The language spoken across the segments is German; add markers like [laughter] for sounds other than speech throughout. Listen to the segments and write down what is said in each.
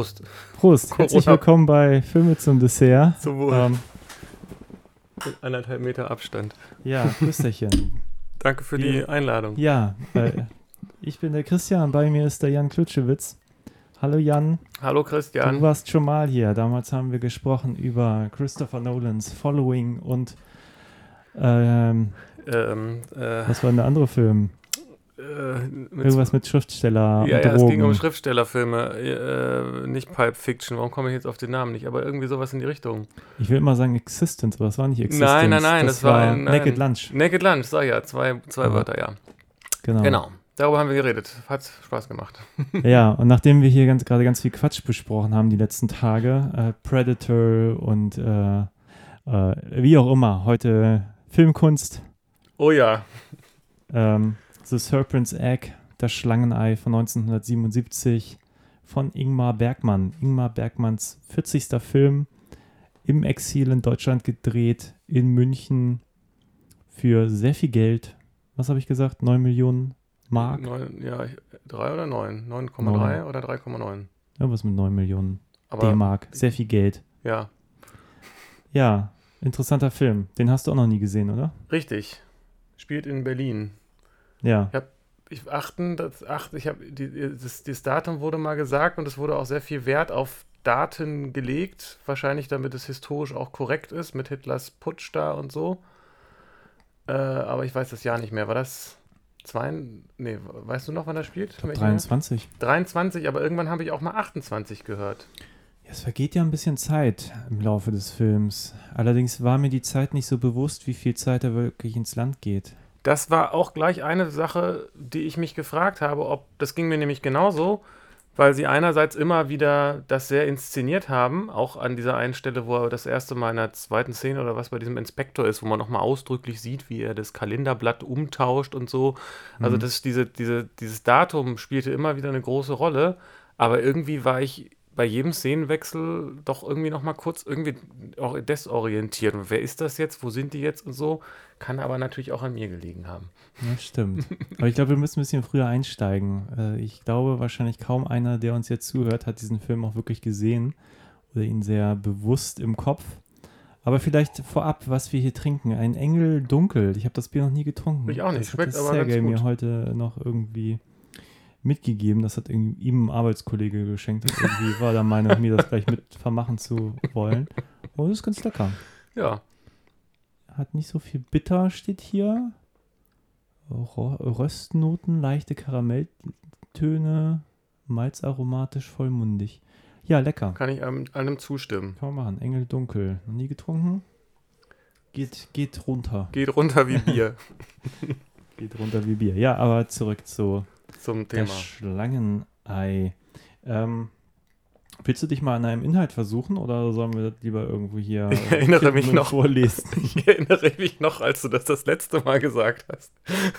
Prost. Prost, herzlich willkommen bei Filme zum Dessert. Zum Wohl. Ähm, Mit anderthalb Meter Abstand. ja, Grüßerchen. [laughs] Danke für die Einladung. ja, äh, ich bin der Christian, bei mir ist der Jan Klutschewitz. Hallo Jan, Hallo du Christian. warst schon mal hier. Damals haben wir gesprochen über Christopher Nolans Following und ähm, Ähm, äh, was war denn der andere Film? Äh, mit Irgendwas mit Schriftsteller ja, ja, es ging um. Schriftstellerfilme, äh, nicht Pulp Fiction. Warum komme ich jetzt auf den Namen nicht? Aber irgendwie sowas in die Richtung. ich will immer sagen Existence, aber das war nicht Existence. Nein, nein, nein, das, das war- nein. Naked Lunch. Naked Lunch, sag ja, zwei, zwei Ja. Wörter, ja. Genau. Genau. Darüber haben wir geredet. Hat Spaß gemacht. Ja, [laughs] und nachdem wir hier ganz, gerade ganz viel Quatsch besprochen haben die letzten Tage, äh, Predator und äh, äh, wie auch immer, heute Filmkunst, Oh ja. ähm, The Serpent's Egg, das Schlangenei von 1977 von Ingmar Bergmann. Ingmar Bergmanns 40. Film im Exil in Deutschland gedreht, in München für sehr viel Geld. Was habe ich gesagt? 9 Millionen Mark? Neun, ja, ich- drei oder neun? 9,3 Neun. oder 3,9? Irgendwas mit 9 Millionen D-Mark. Sehr viel Geld. ja, Ja, interessanter Film. Den hast du auch noch nie gesehen, oder? richtig. Spielt in Berlin. Ja. ich achten, das, acht, ich habe das, das Datum wurde mal gesagt und es wurde auch sehr viel Wert auf Daten gelegt, wahrscheinlich damit es historisch auch korrekt ist mit Hitlers Putsch da und so. Äh, aber ich weiß das Jahr nicht mehr. War das zwei? Nee, weißt du noch, wann das spielt? Jahr? 23. 23, aber irgendwann habe ich auch mal 28 gehört. Ja, es vergeht ja ein bisschen Zeit im Laufe des Films. Allerdings war mir die Zeit nicht so bewusst, wie viel Zeit da wirklich ins Land geht. Das war auch gleich eine Sache, die ich mich gefragt habe, ob das ging mir nämlich genauso, weil sie einerseits immer wieder das sehr inszeniert haben, auch an dieser einen Stelle, wo er das erste Mal in der zweiten Szene oder was bei diesem Inspektor ist, wo man nochmal ausdrücklich sieht, wie er das Kalenderblatt umtauscht und so. Also das, diese, diese, dieses Datum spielte immer wieder eine große Rolle, aber irgendwie war ich bei jedem Szenenwechsel doch irgendwie nochmal kurz irgendwie desorientiert. Und wer ist das jetzt? Wo sind die jetzt und so? Kann aber natürlich auch an mir gelegen haben. Ja, stimmt. Aber ich glaube, wir müssen ein bisschen früher einsteigen. Äh, ich glaube, wahrscheinlich kaum einer, der uns jetzt zuhört, hat diesen Film auch wirklich gesehen oder ihn sehr bewusst im Kopf. Aber vielleicht vorab, was wir hier trinken. Ein Engel dunkel. Ich habe das Bier noch nie getrunken. Ich auch nicht. Das Schmeckt hat aber ganz mir gut. heute noch irgendwie mitgegeben. Das hat irgendwie ihm ein Arbeitskollege geschenkt. Und irgendwie war der Meinung, mir das gleich mit vermachen zu wollen. Oh, das ist ganz lecker. Ja, Hat nicht so viel bitter, steht hier. Röstnoten, leichte Karamelltöne, malzaromatisch, vollmundig. Ja, lecker. kann ich einem, einem zustimmen. Kann man machen. Engel dunkel. Noch nie getrunken? Geht, geht runter. Geht runter wie Bier [laughs] Geht runter wie Bier. Ja, aber zurück zu zum der Thema. Schlangenei. Ähm, willst du dich mal an einem Inhalt versuchen oder sollen wir das lieber irgendwo hier [laughs] Ich erinnere mich noch. vorlesen? [laughs] Ich erinnere mich noch, als du das das letzte Mal gesagt hast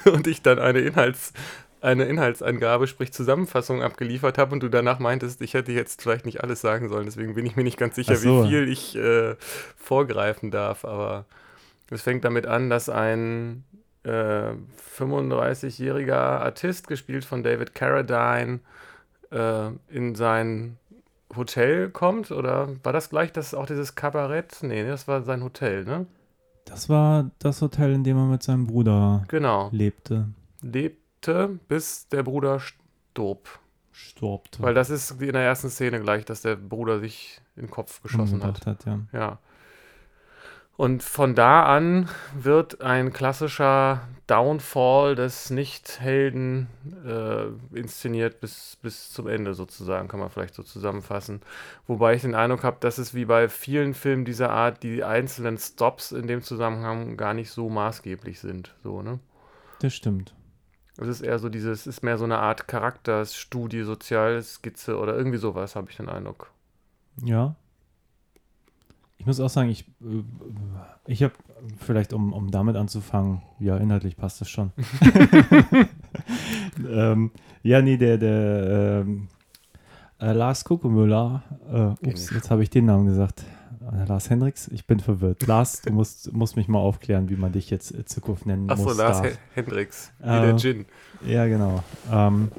[laughs] und ich dann eine, Inhalts, eine Inhaltsangabe, sprich Zusammenfassung abgeliefert habe und du danach meintest, ich hätte jetzt vielleicht nicht alles sagen sollen. Deswegen bin ich mir nicht ganz sicher, so. wie viel ich äh, vorgreifen darf. Aber es fängt damit an, dass ein äh, 35-jähriger Artist, gespielt von David Carradine, äh, in sein Hotel kommt. Oder war das gleich das auch dieses Kabarett? Nee, das war sein Hotel, ne? Das war das Hotel, in dem er mit seinem Bruder Genau. lebte. Lebte, bis der Bruder starb. Storbte. Weil das ist in der ersten Szene gleich, dass der Bruder sich in den Kopf geschossen hat. hat. ja. Ja. Und von da an wird ein klassischer Downfall des Nicht-Helden äh, inszeniert bis, bis zum Ende sozusagen, kann man vielleicht so zusammenfassen. Wobei ich den Eindruck habe, dass es wie bei vielen Filmen dieser Art die einzelnen Stops in dem Zusammenhang gar nicht so maßgeblich sind. So, ne? Das stimmt. Es ist eher so dieses, es ist mehr so eine Art Charakterstudie, Sozialskizze oder irgendwie sowas, habe ich den Eindruck. Ja. Ich muss auch sagen, ich, äh, ich habe vielleicht, um, um damit anzufangen, ja, inhaltlich passt das schon. [laughs] ähm, ja, nee, der, der, ähm, äh, Lars Kuckumüller. Äh, ups, jetzt habe ich den Namen gesagt. Äh, Lars Hendricks, ich bin verwirrt. Lars, du musst, musst mich mal aufklären, wie man dich jetzt in Zukunft nennen Achso, muss. Lars darf. He- Hendricks, wie Äh, der Gin. Ja, genau. Ähm,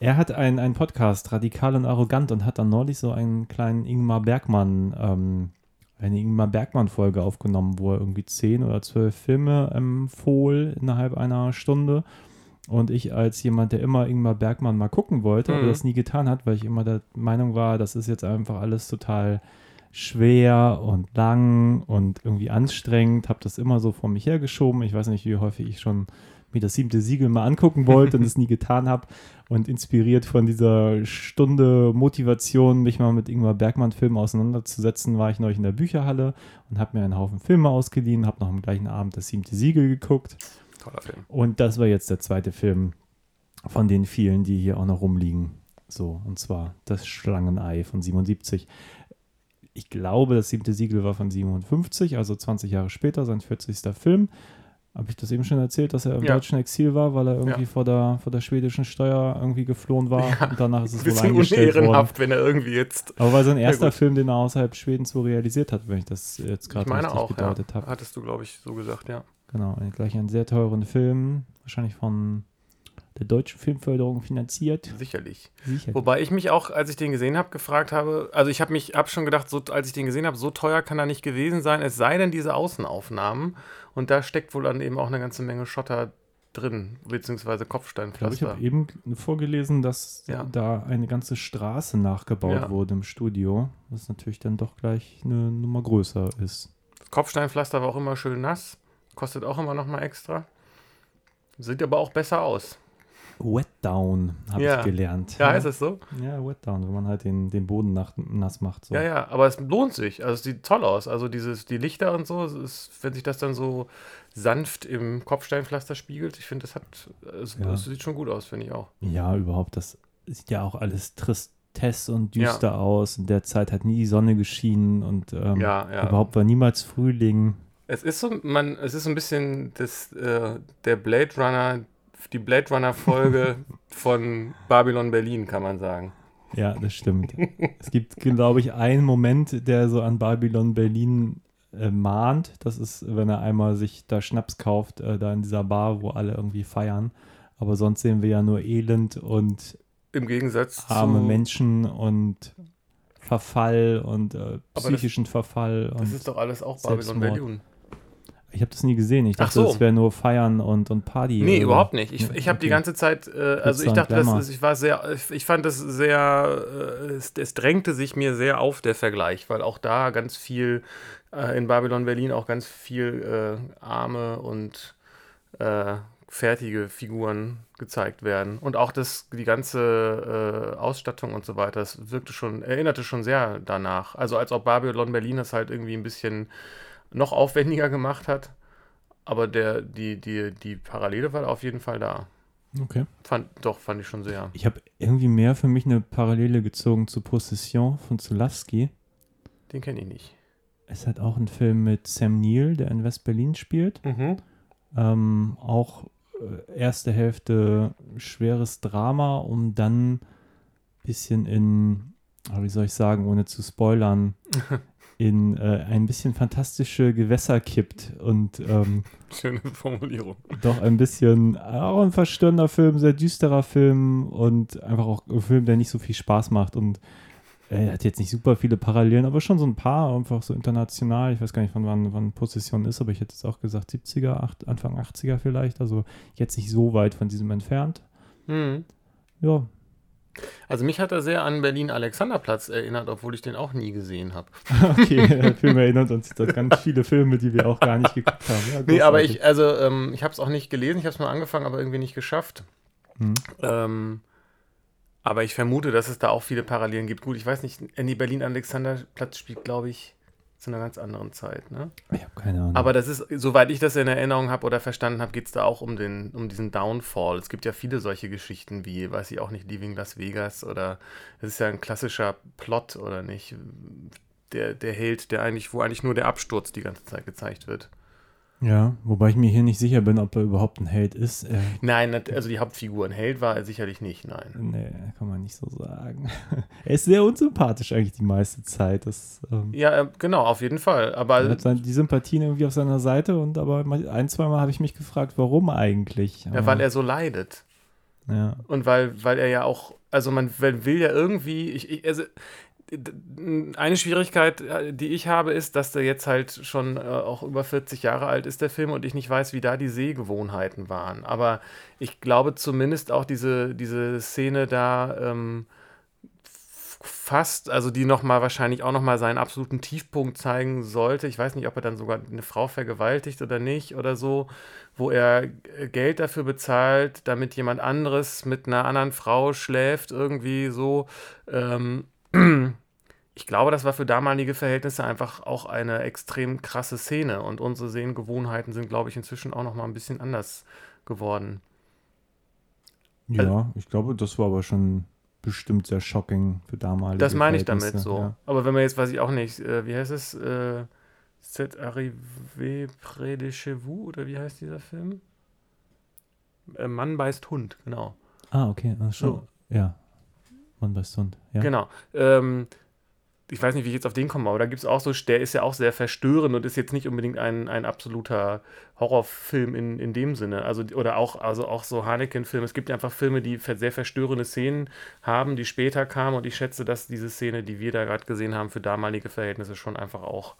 er hat einen, einen Podcast, Radikal und Arrogant, und hat dann neulich so einen kleinen Ingmar Bergmann, ähm, eine Ingmar Bergmann-Folge aufgenommen, wo er irgendwie zehn oder zwölf Filme empfohl innerhalb einer Stunde. Und ich als jemand, der immer Ingmar Bergmann mal gucken wollte, aber Mhm. das nie getan hat, weil ich immer der Meinung war, das ist jetzt einfach alles total schwer und lang und irgendwie anstrengend, habe das immer so vor mich hergeschoben. Ich weiß nicht, wie häufig ich schon mir das siebte Siegel mal angucken wollte und es nie getan habe. Und inspiriert von dieser Stunde Motivation, mich mal mit Ingmar Bergmann-Filmen auseinanderzusetzen, war ich neulich in der Bücherhalle und habe mir einen Haufen Filme ausgeliehen, habe noch am gleichen Abend das siebte Siegel geguckt. Toller Film. Und das war jetzt der zweite Film von den vielen, die hier auch noch rumliegen. So, und zwar das Schlangenei von 77. Ich glaube, das siebte Siegel war von 57, also 20 Jahre später, sein 40. Film. Habe ich das eben schon erzählt, dass er im Ja. deutschen Exil war, weil er irgendwie Ja. vor, der, vor der schwedischen Steuer irgendwie geflohen war Ja, und danach ist Ein es wohl bisschen eingestellt worden. unehrenhaft, wenn er irgendwie jetzt. Aber war sein erster. Film, den er außerhalb Schwedens so realisiert hat, wenn ich das jetzt gerade richtig auch, ja. gedeutet habe. Hattest du, glaube ich, so gesagt, ja. Genau, ein- gleich einen sehr teuren Film, wahrscheinlich von der deutschen Filmförderung finanziert. Sicherlich. Sicher. Wobei ich mich auch, als ich den gesehen habe, gefragt habe, also ich habe mich, hab schon gedacht, so, als ich den gesehen habe, so teuer kann er nicht gewesen sein, es sei denn diese Außenaufnahmen. Und da steckt wohl dann eben auch eine ganze Menge Schotter drin, beziehungsweise Ich glaube, ich Kopfsteinpflaster. habe eben vorgelesen, dass Ja. da eine ganze Straße nachgebaut Ja. wurde im Studio, was natürlich dann doch gleich eine Nummer größer ist. Kopfsteinpflaster war auch immer schön nass, kostet auch immer noch mal extra. Sieht aber auch besser aus. Wet Down habe Ja. ich gelernt. Ja, ist es so? Ja, Wet Down, wenn man halt den, den Boden nach, nass macht. So. Ja, ja, aber es lohnt sich. Also es sieht toll aus. Also dieses, die Lichter und so, es ist, wenn sich das dann so sanft im Kopfsteinpflaster spiegelt, ich finde, das hat, es, Ja. es sieht schon gut aus, finde ich auch. Ja, überhaupt, das sieht ja auch alles tristess und düster aus. In der Zeit hat nie die Sonne geschienen und ähm, Ja, ja. überhaupt war niemals Frühling. Es ist so, man, es ist so ein bisschen das, äh, der Blade Runner, die Blade Runner Folge [laughs] von Babylon Berlin, kann man sagen. Ja, das stimmt. es gibt, glaube ich, einen Moment, der so an Babylon Berlin äh, mahnt. Das ist, wenn er einmal sich da Schnaps kauft, äh, da in dieser Bar, wo alle irgendwie feiern. Aber sonst sehen wir ja nur Elend und Im Gegensatz arme. Menschen und Verfall und äh, das- psychischen Verfall. Das Und ist doch alles auch Babylon Selbstmord. Berlin. Ich habe das nie gesehen. Ich Ach dachte, so. das wäre nur Feiern und, und Party. Nee, oder- überhaupt nicht. Ich, Nee, ich habe die okay. ganze Zeit, äh, also ich dachte, das ich war sehr, ich, ich fand das sehr, äh, es, es drängte sich mir sehr auf der Vergleich, weil auch da ganz viel äh, in Babylon Berlin auch ganz viel äh, arme und äh, fertige Figuren gezeigt werden und auch das die ganze äh, Ausstattung und so weiter, das wirkte schon, erinnerte schon sehr danach. Also als ob Babylon Berlin das halt irgendwie ein bisschen noch aufwendiger gemacht hat. Aber der, die, die, die Parallele war auf jeden Fall da. Okay. Fand, doch, fand ich schon sehr. Ich habe irgendwie mehr für mich eine Parallele gezogen zu Possession von Zulawski. Den kenne ich nicht. Es hat auch ein Film mit Sam Neill, der in West-Berlin spielt. Mhm. Ähm, auch äh, erste Hälfte schweres Drama, um dann ein bisschen in, ah, wie soll ich sagen, ohne zu spoilern, [laughs] in äh, ein bisschen fantastische Gewässer kippt und ähm, [laughs] Schöne Formulierung. doch ein bisschen, auch ein verstörender Film, sehr düsterer Film und einfach auch ein Film, der nicht so viel Spaß macht und äh, er hat jetzt nicht super viele Parallelen, aber schon so ein paar, einfach so international. Ich weiß gar nicht, von wann, wann Possession ist, aber ich hätte jetzt auch gesagt 70er, acht, Anfang 80er vielleicht, also jetzt nicht so weit von diesem entfernt. Mhm. Ja, Also mich hat er sehr an Berlin-Alexanderplatz erinnert, obwohl ich den auch nie gesehen habe. [laughs] okay, der Film erinnert uns an ganz viele Filme, die wir auch gar nicht geguckt haben. Ja, Nee, aber ich, also ähm, ich habe es auch nicht gelesen, ich habe es mal angefangen, aber irgendwie nicht geschafft. Hm. Ähm, aber ich vermute, dass es da auch viele Parallelen gibt. Gut, ich weiß nicht, Andy Berlin-Alexanderplatz spielt, glaube ich, zu einer ganz anderen Zeit, ne? Ich habe keine Ahnung. Aber das ist, soweit ich das in Erinnerung habe oder verstanden habe, geht es da auch um, den, um diesen Downfall. Es gibt ja viele solche Geschichten wie, weiß ich auch nicht, Leaving Las Vegas oder es ist ja ein klassischer Plot, oder nicht? Der, der Held, der eigentlich, wo eigentlich nur der Absturz die ganze Zeit gezeigt wird. Ja, wobei ich mir hier nicht sicher bin, ob er überhaupt ein Held ist. Äh, Nein, also die Hauptfigur, ein Held war er sicherlich nicht, nein. nee, kann man nicht so sagen. [laughs] er ist sehr unsympathisch eigentlich die meiste Zeit. Das, ähm, Ja, äh, genau, auf jeden Fall. Aber er hat sein, die Sympathien irgendwie auf seiner Seite und aber ein, zwei Mal habe ich mich gefragt, warum eigentlich. ja, weil er so leidet. ja. Und weil, weil er ja auch, also man will ja irgendwie, ich, ich, also eine Schwierigkeit, äh, die ich habe, ist, dass der jetzt halt schon äh, auch über 40 Jahre alt ist, der Film, und ich nicht weiß, wie da die Sehgewohnheiten waren. Aber ich glaube zumindest auch diese, diese Szene da ähm, fast, also die nochmal wahrscheinlich auch nochmal seinen absoluten Tiefpunkt zeigen sollte. Ich weiß nicht, ob er dann sogar eine Frau vergewaltigt oder nicht oder so, wo er äh, Geld dafür bezahlt, damit jemand anderes mit einer anderen Frau schläft, irgendwie so. Ähm, [clears throat] ich glaube, das war für damalige Verhältnisse einfach auch eine extrem krasse Szene und unsere Sehgewohnheiten sind, glaube ich, inzwischen auch nochmal ein bisschen anders geworden. ja, ich glaube, das war aber schon bestimmt sehr shocking für damalige Das meine ich damit so. Ja. Aber wenn man jetzt, weiß ich auch nicht, äh, wie heißt es? Äh, C'est arrivé près de chez vous oder wie heißt dieser Film? Äh, Mann beißt Hund, genau. Ah, okay, ach, schon. So. Ja. Mann bei Hund. Ja. Genau. Ähm, ich weiß nicht, wie ich jetzt auf den komme, aber da gibt es auch so, der ist ja auch sehr verstörend und ist jetzt nicht unbedingt ein, ein absoluter Horrorfilm in, in dem Sinne. Also, oder auch, also auch so Haneken-Filme. Es gibt einfach Filme, die sehr verstörende Szenen haben, die später kamen und ich schätze, dass diese Szene, die wir da gerade gesehen haben, für damalige Verhältnisse schon einfach auch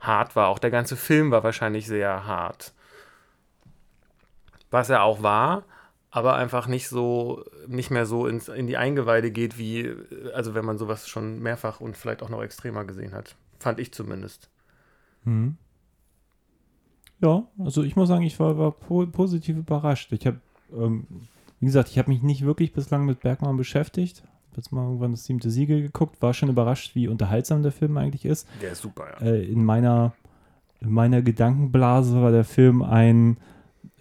hart war. Auch der ganze Film war wahrscheinlich sehr hart. Was er auch war, aber einfach nicht so, nicht mehr so ins, in die Eingeweide geht, wie, also wenn man sowas schon mehrfach und vielleicht auch noch extremer gesehen hat. Fand ich zumindest. Mhm. Ja, also ich muss sagen, ich war, war po positiv überrascht. Ich habe, ähm, wie gesagt, ich habe mich nicht wirklich bislang mit Bergmann beschäftigt. Hab Jetzt mal irgendwann das siebte Siegel geguckt, war schon überrascht, wie unterhaltsam der Film eigentlich ist. Der ist super, ja. Äh, in meiner in meiner Gedankenblase war der Film ein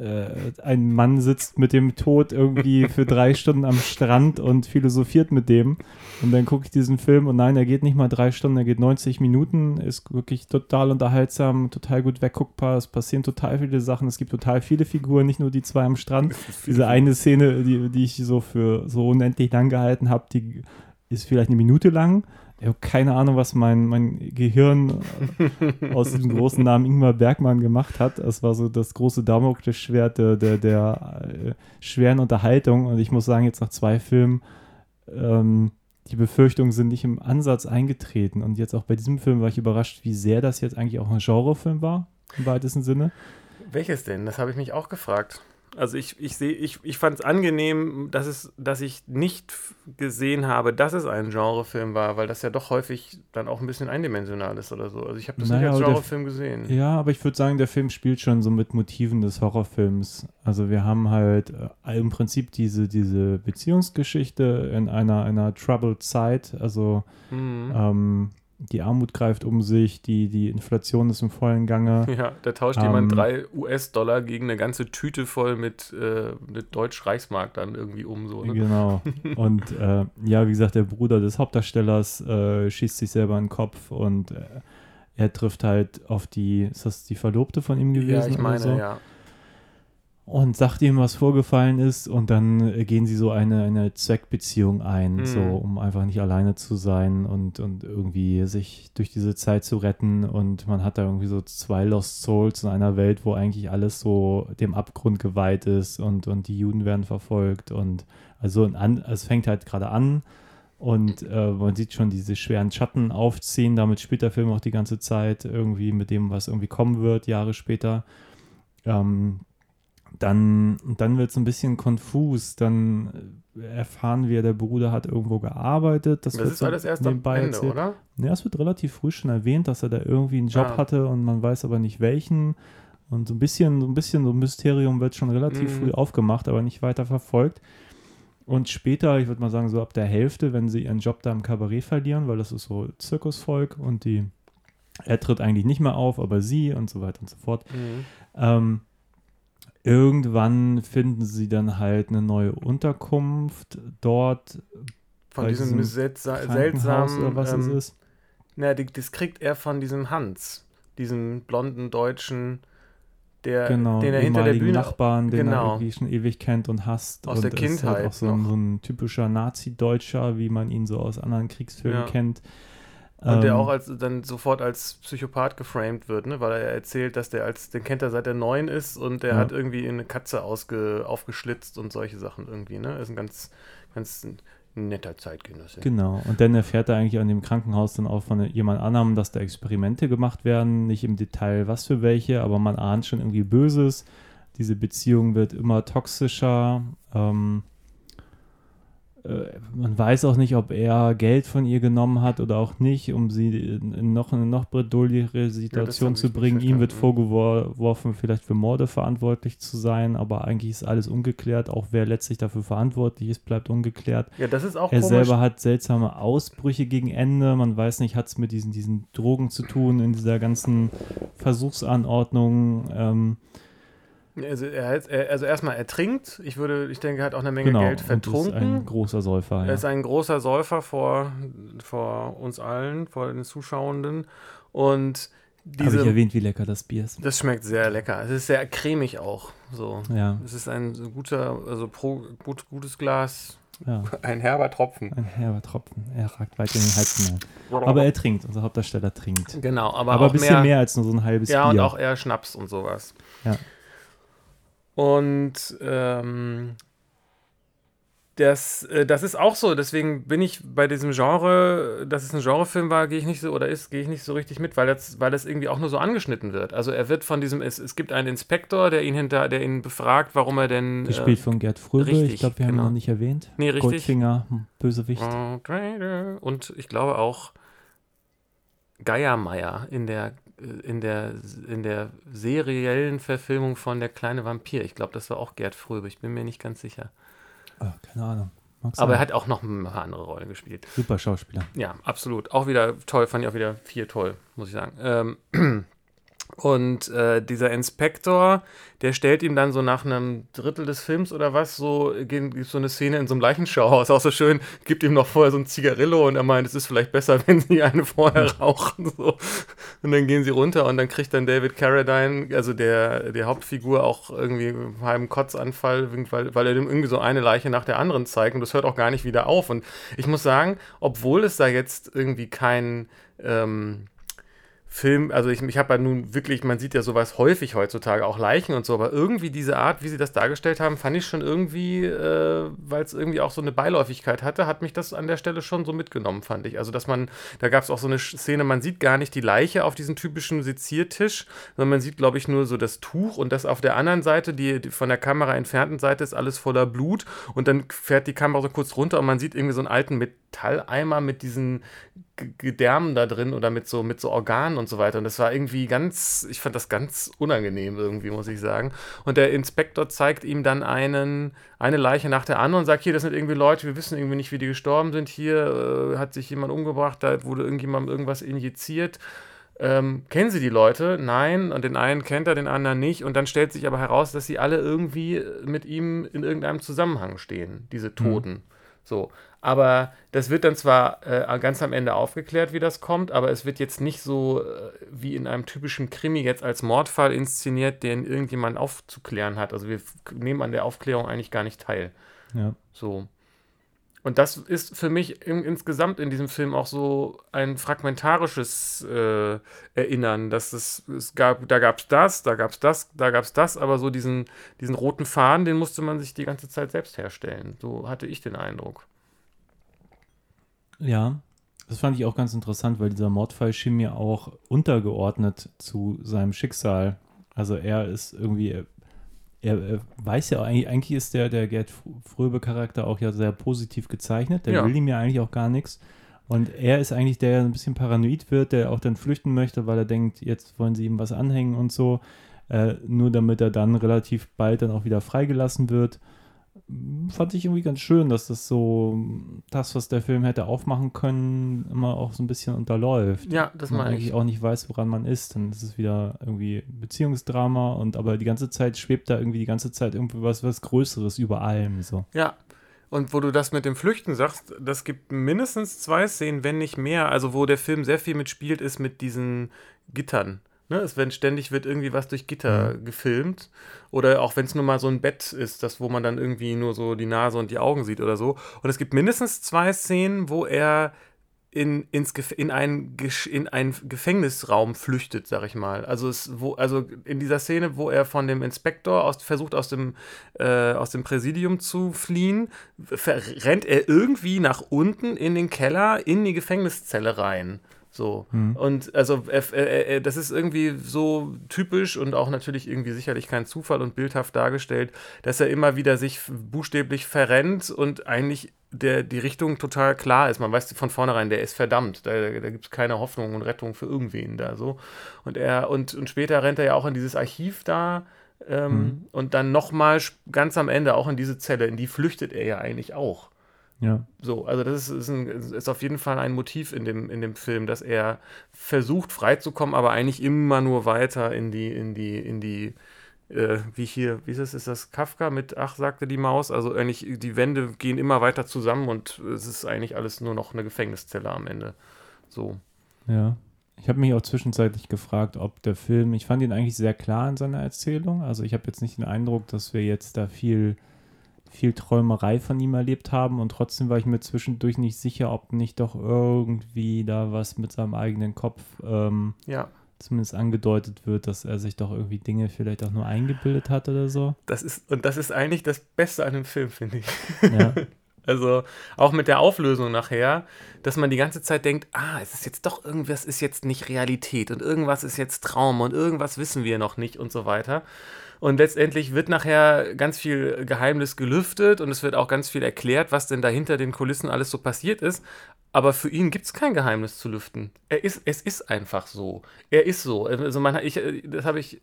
äh, ein Mann sitzt mit dem Tod irgendwie für drei [laughs] Stunden am Strand und philosophiert mit dem. Und dann gucke ich diesen Film und nein, er geht nicht mal drei Stunden, er geht 90 Minuten, ist wirklich total unterhaltsam, total gut wegguckbar, es passieren total viele Sachen, es gibt total viele Figuren, nicht nur die zwei am Strand. Diese eine Szene, die, die ich so für so unendlich lang gehalten habe, die ist vielleicht eine Minute lang. Ich habe keine Ahnung, was mein, mein Gehirn äh, aus diesem großen Namen Ingmar Bergmann gemacht hat. Es war so das große Damoklesschwert der, der, der äh, schweren Unterhaltung. Und ich muss sagen, jetzt nach zwei Filmen, ähm, die Befürchtungen sind nicht im Ansatz eingetreten. Und jetzt auch bei diesem Film war ich überrascht, wie sehr das jetzt eigentlich auch ein Genrefilm war, im weitesten Sinne. Welches denn? Das habe ich mich auch gefragt. Also ich, ich sehe, ich, ich fand es angenehm, dass es, dass ich nicht gesehen habe, dass es ein Genrefilm war, weil das ja doch häufig dann auch ein bisschen eindimensional ist oder so. Also ich habe das Naja, nicht als Genrefilm gesehen. Ja, aber ich würde sagen, der Film spielt schon so mit Motiven des Horrorfilms. Also wir haben halt äh, im Prinzip diese, diese Beziehungsgeschichte in einer, einer troubled Zeit. Also Mhm. ähm, die Armut greift um sich, die, die Inflation ist im vollen Gange. [laughs] Ja, da tauscht Ähm, jemand drei US-Dollar gegen eine ganze Tüte voll mit, äh, mit Deutsch-Reichsmark dann irgendwie um. So, ne? Genau. [laughs] Und äh, ja, wie gesagt, der Bruder des Hauptdarstellers äh, schießt sich selber in den Kopf und äh, er trifft halt auf die, ist das die Verlobte von ihm gewesen? Ja, ich meine, so? ja. Und sagt ihm, was vorgefallen ist und dann gehen sie so eine, eine Zweckbeziehung ein, Mhm. so um einfach nicht alleine zu sein und, und irgendwie sich durch diese Zeit zu retten und man hat da irgendwie so zwei Lost Souls in einer Welt, wo eigentlich alles so dem Abgrund geweiht ist und, und die Juden werden verfolgt und also an, es fängt halt gerade an und äh, man sieht schon diese schweren Schatten aufziehen, damit spielt der Film auch die ganze Zeit irgendwie mit dem, was irgendwie kommen wird, Jahre später. Ähm, dann, dann wird es ein bisschen konfus. Dann äh, erfahren wir, der Bruder hat irgendwo gearbeitet. Das, Das, wird ist so alles erst am Ende, erzählt. oder? Ja, es wird relativ früh schon erwähnt, dass er da irgendwie einen Job Ah. hatte und man weiß aber nicht welchen. Und so ein bisschen, so ein bisschen so ein Mysterium wird schon relativ Mhm. früh aufgemacht, aber nicht weiter verfolgt. Und später, ich würde mal sagen, so ab der Hälfte, wenn sie ihren Job da im Kabarett verlieren, weil das ist so Zirkusvolk und die, er tritt eigentlich nicht mehr auf, aber sie und so weiter und so fort. Mhm. Ähm, irgendwann finden sie dann halt eine neue Unterkunft dort. Von diesem diesem seltsamen. oder was es ähm, ist. Na, das kriegt er von diesem Hans, diesem blonden Deutschen, der, genau, den er hinter der Bühne. Nachbarn, den er genau. irgendwie schon ewig kennt und hasst. Aus und der ist halt Kindheit auch so ein, so ein typischer Nazi-Deutscher, wie man ihn so aus anderen Kriegsfilmen Ja. kennt. Und der Ähm, auch als, dann sofort als Psychopath geframed wird, ne? weil er erzählt, dass der als, den kennt er seit er neun ist und der Ja. hat irgendwie eine Katze ausge, aufgeschlitzt und solche Sachen irgendwie, ne? Ist ein ganz, ganz netter Zeitgenosse. Genau. Und dann erfährt er eigentlich an dem Krankenhaus dann auch von jemand anderem, dass da Experimente gemacht werden. Nicht im Detail, was für welche, aber man ahnt schon irgendwie Böses. Diese Beziehung wird immer toxischer. Ähm, äh, man weiß auch nicht, ob er Geld von ihr genommen hat oder auch nicht, um sie in, noch eine noch bredouilligere Situation ich zu bringen. Ihm wird vorgeworfen, vielleicht für Morde verantwortlich zu sein, aber eigentlich ist alles ungeklärt. Auch wer letztlich dafür verantwortlich ist, bleibt ungeklärt. Ja, das ist auch Er komisch. selber hat seltsame Ausbrüche gegen Ende. Man weiß nicht, hat es mit diesen, diesen Drogen zu tun, in dieser ganzen Versuchsanordnung. Ähm, also, er, er, also erstmal er trinkt. Ich würde, ich denke, er hat auch eine Menge genau, Geld und ist vertrunken. ein großer Säufer. Er Ja. ist ein großer Säufer vor, vor uns allen, vor den Zuschauenden. Und Habe ich diese, erwähnt, wie lecker das Bier ist. das schmeckt sehr lecker. Es ist sehr cremig auch. So. Ja, Es ist ein guter, also pro gut, gutes Glas, ja, ein herber Tropfen. ein herber Tropfen. Er ragt weit in den Hals. Aber er trinkt, unser Hauptdarsteller trinkt. genau, aber, Aber, ein bisschen mehr, mehr, als nur so ein halbes Ja, Bier. und auch eher Schnaps und sowas. Ja. Und ähm, das, äh, das ist auch so, deswegen bin ich bei diesem Genre, dass es ein Genrefilm war, gehe ich nicht so, oder ist, gehe ich nicht so richtig mit, weil das, weil das irgendwie auch nur so angeschnitten wird. Also er wird von diesem, es, es gibt einen Inspektor, der ihn hinter, der ihn befragt, warum er denn. Gespielt äh, von Gerd Fröbe. richtig, ich glaube, wir haben ihn genau. noch nicht erwähnt. Nee, richtig. Goldfinger, hm, Bösewicht. Und ich glaube auch Geiermeier in der, in der, in der seriellen Verfilmung von Der kleine Vampir. Ich glaube, das war auch Gerd Fröbe. Ich bin mir nicht ganz sicher. Ah, keine Ahnung. Mag Aber er sein. hat auch noch ein paar andere Rollen gespielt. Super Schauspieler. Ja, absolut. Auch wieder toll, fand ich auch wieder vier toll, muss ich sagen. Ähm, [clears throat] und äh, dieser Inspektor, der stellt ihm dann so nach einem Drittel des Films oder was, so gibt so eine Szene in so einem Leichenschauhaus, auch so schön, gibt ihm noch vorher so ein Zigarillo und er meint, es ist vielleicht besser, [laughs] wenn sie eine vorher rauchen. So. Und dann gehen sie runter und dann kriegt dann David Carradine, also der, der Hauptfigur, auch irgendwie einen halben Kotzanfall, weil, weil er dem irgendwie so eine Leiche nach der anderen zeigt und das hört auch gar nicht wieder auf. Und ich muss sagen, obwohl es da jetzt irgendwie kein ähm, Film, also ich, ich habe ja nun wirklich, man sieht ja sowas häufig heutzutage, auch Leichen und so, aber irgendwie diese Art, wie sie das dargestellt haben, fand ich schon irgendwie, äh, weil es irgendwie auch so eine Beiläufigkeit hatte, hat mich das an der Stelle schon so mitgenommen, fand ich. Also, dass man, da gab es auch so eine Szene, man sieht gar nicht die Leiche auf diesem typischen Seziertisch, sondern man sieht, glaube ich, nur so das Tuch und das auf der anderen Seite, die, die von der Kamera entfernten Seite, ist alles voller Blut und dann fährt die Kamera so kurz runter und man sieht irgendwie so einen alten Metalleimer mit diesen Gedärmen da drin oder mit so, mit so Organen und so weiter. Und das war irgendwie ganz, ich fand das ganz unangenehm irgendwie, muss ich sagen. Und der Inspektor zeigt ihm dann einen, eine Leiche nach der anderen und sagt, hier, das sind irgendwie Leute, wir wissen irgendwie nicht, wie die gestorben sind. Hier äh, hat sich jemand umgebracht, da wurde irgendjemandem irgendwas injiziert. Ähm, kennen Sie die Leute? Nein. Und den einen kennt er, den anderen nicht. Und dann stellt sich aber heraus, dass sie alle irgendwie mit ihm in irgendeinem Zusammenhang stehen, diese Toten. So. Aber das wird dann zwar äh, ganz am Ende aufgeklärt, wie das kommt, aber es wird jetzt nicht so äh, wie in einem typischen Krimi jetzt als Mordfall inszeniert, den irgendjemand aufzuklären hat. Also wir nehmen an der Aufklärung eigentlich gar nicht teil. Ja. So. Und das ist für mich in, insgesamt in diesem Film auch so ein fragmentarisches äh, Erinnern, dass es, es gab, da gab es das, da gab es das, da gab es das, aber so diesen, diesen roten Faden, den musste man sich die ganze Zeit selbst herstellen. So hatte ich den Eindruck. Ja, das fand ich auch ganz interessant, weil dieser Mordfall schien mir auch untergeordnet zu seinem Schicksal. Also er ist irgendwie, er, er weiß ja eigentlich, eigentlich ist der, der Gerd Fröbe-Charakter auch ja sehr positiv gezeichnet. Der Ja. will ihm ja eigentlich auch gar nichts. Und er ist eigentlich der, der ein bisschen paranoid wird, der auch dann flüchten möchte, weil er denkt, jetzt wollen sie ihm was anhängen und so. Äh, nur damit er dann relativ bald dann auch wieder freigelassen wird fand ich irgendwie ganz schön, dass das so das, was der Film hätte aufmachen können, immer auch so ein bisschen unterläuft. Ja, das man meine eigentlich ich. auch nicht weiß, woran man ist. Dann ist es wieder irgendwie Beziehungsdrama und aber die ganze Zeit schwebt da irgendwie die ganze Zeit irgendwie was, was Größeres über allem. So. Ja. Und wo du das mit dem Flüchten sagst, das gibt mindestens zwei Szenen, wenn nicht mehr, also wo der Film sehr viel mitspielt, ist mit diesen Gittern. Ne, es werden ständig wird irgendwie was durch Gitter gefilmt. Oder auch wenn es nur mal so ein Bett ist, das, wo man dann irgendwie nur so die Nase und die Augen sieht oder so. Und es gibt mindestens zwei Szenen, wo er in, ins Gef in, einen, in einen Gefängnisraum flüchtet, sag ich mal. Also, es, wo, also in dieser Szene, wo er von dem Inspektor aus, versucht, aus dem, äh, aus dem Präsidium zu fliehen, rennt er irgendwie nach unten in den Keller in die Gefängniszelle rein. So. Und also er, er, er, das ist irgendwie so typisch und auch natürlich irgendwie sicherlich kein Zufall und bildhaft dargestellt, dass er immer wieder sich buchstäblich verrennt und eigentlich der, die Richtung total klar ist. Man weiß von vornherein, der ist verdammt. Da, da gibt es keine Hoffnung und Rettung für irgendwen da so. Und er, und, und später rennt er ja auch in dieses Archiv da. Ähm, Und dann nochmal ganz am Ende auch in diese Zelle, in die flüchtet er ja eigentlich auch. Ja. So, also das ist, ist, ein, ist auf jeden Fall ein Motiv in dem, in dem Film, dass er versucht freizukommen, aber eigentlich immer nur weiter in die, in die, in die, äh, wie hier, wie ist es, ist das Kafka mit Ach, sagte die Maus? Also eigentlich, die Wände gehen immer weiter zusammen und es ist eigentlich alles nur noch eine Gefängniszelle am Ende. So. Ja. Ich habe mich auch zwischenzeitlich gefragt, ob der Film, ich fand ihn eigentlich sehr klar in seiner Erzählung. Also ich habe jetzt nicht den Eindruck, dass wir jetzt da viel, viel Träumerei von ihm erlebt haben und trotzdem war ich mir zwischendurch nicht sicher, ob nicht doch irgendwie da was mit seinem eigenen Kopf ähm, Ja, zumindest angedeutet wird, dass er sich doch irgendwie Dinge vielleicht auch nur eingebildet hat oder so. das ist, und das ist eigentlich das Beste an dem Film, finde ich. Ja, [laughs] Also auch mit der Auflösung nachher, dass man die ganze Zeit denkt, ah, es ist jetzt doch irgendwas ist jetzt nicht Realität und irgendwas ist jetzt Traum und irgendwas wissen wir noch nicht und so weiter. Und letztendlich wird nachher ganz viel Geheimnis gelüftet und es wird auch ganz viel erklärt, was denn da hinter den Kulissen alles so passiert ist. Aber für ihn gibt es kein Geheimnis zu lüften. Er ist, es ist einfach so. Er ist so. Also man, hat- ich, das habe ich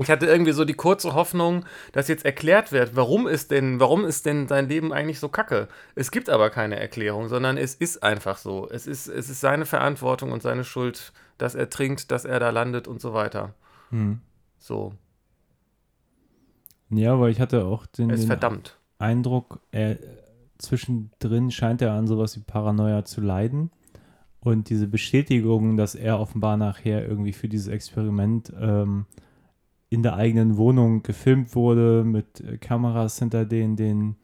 ich hatte irgendwie so die kurze Hoffnung, dass jetzt erklärt wird, warum ist denn, warum ist denn sein Leben eigentlich so kacke? Es gibt aber keine Erklärung, sondern es ist einfach so. Es ist, es ist seine Verantwortung und seine Schuld, dass er trinkt, dass er da landet und so weiter. hm. So. Ja weil ich hatte auch den, Er ist den verdammt. Eindruck, er zwischendrin scheint er an sowas wie Paranoia zu leiden. Und diese Bestätigung, dass er offenbar nachher irgendwie für dieses Experiment ähm, in der eigenen Wohnung gefilmt wurde, mit äh, Kameras hinter den, den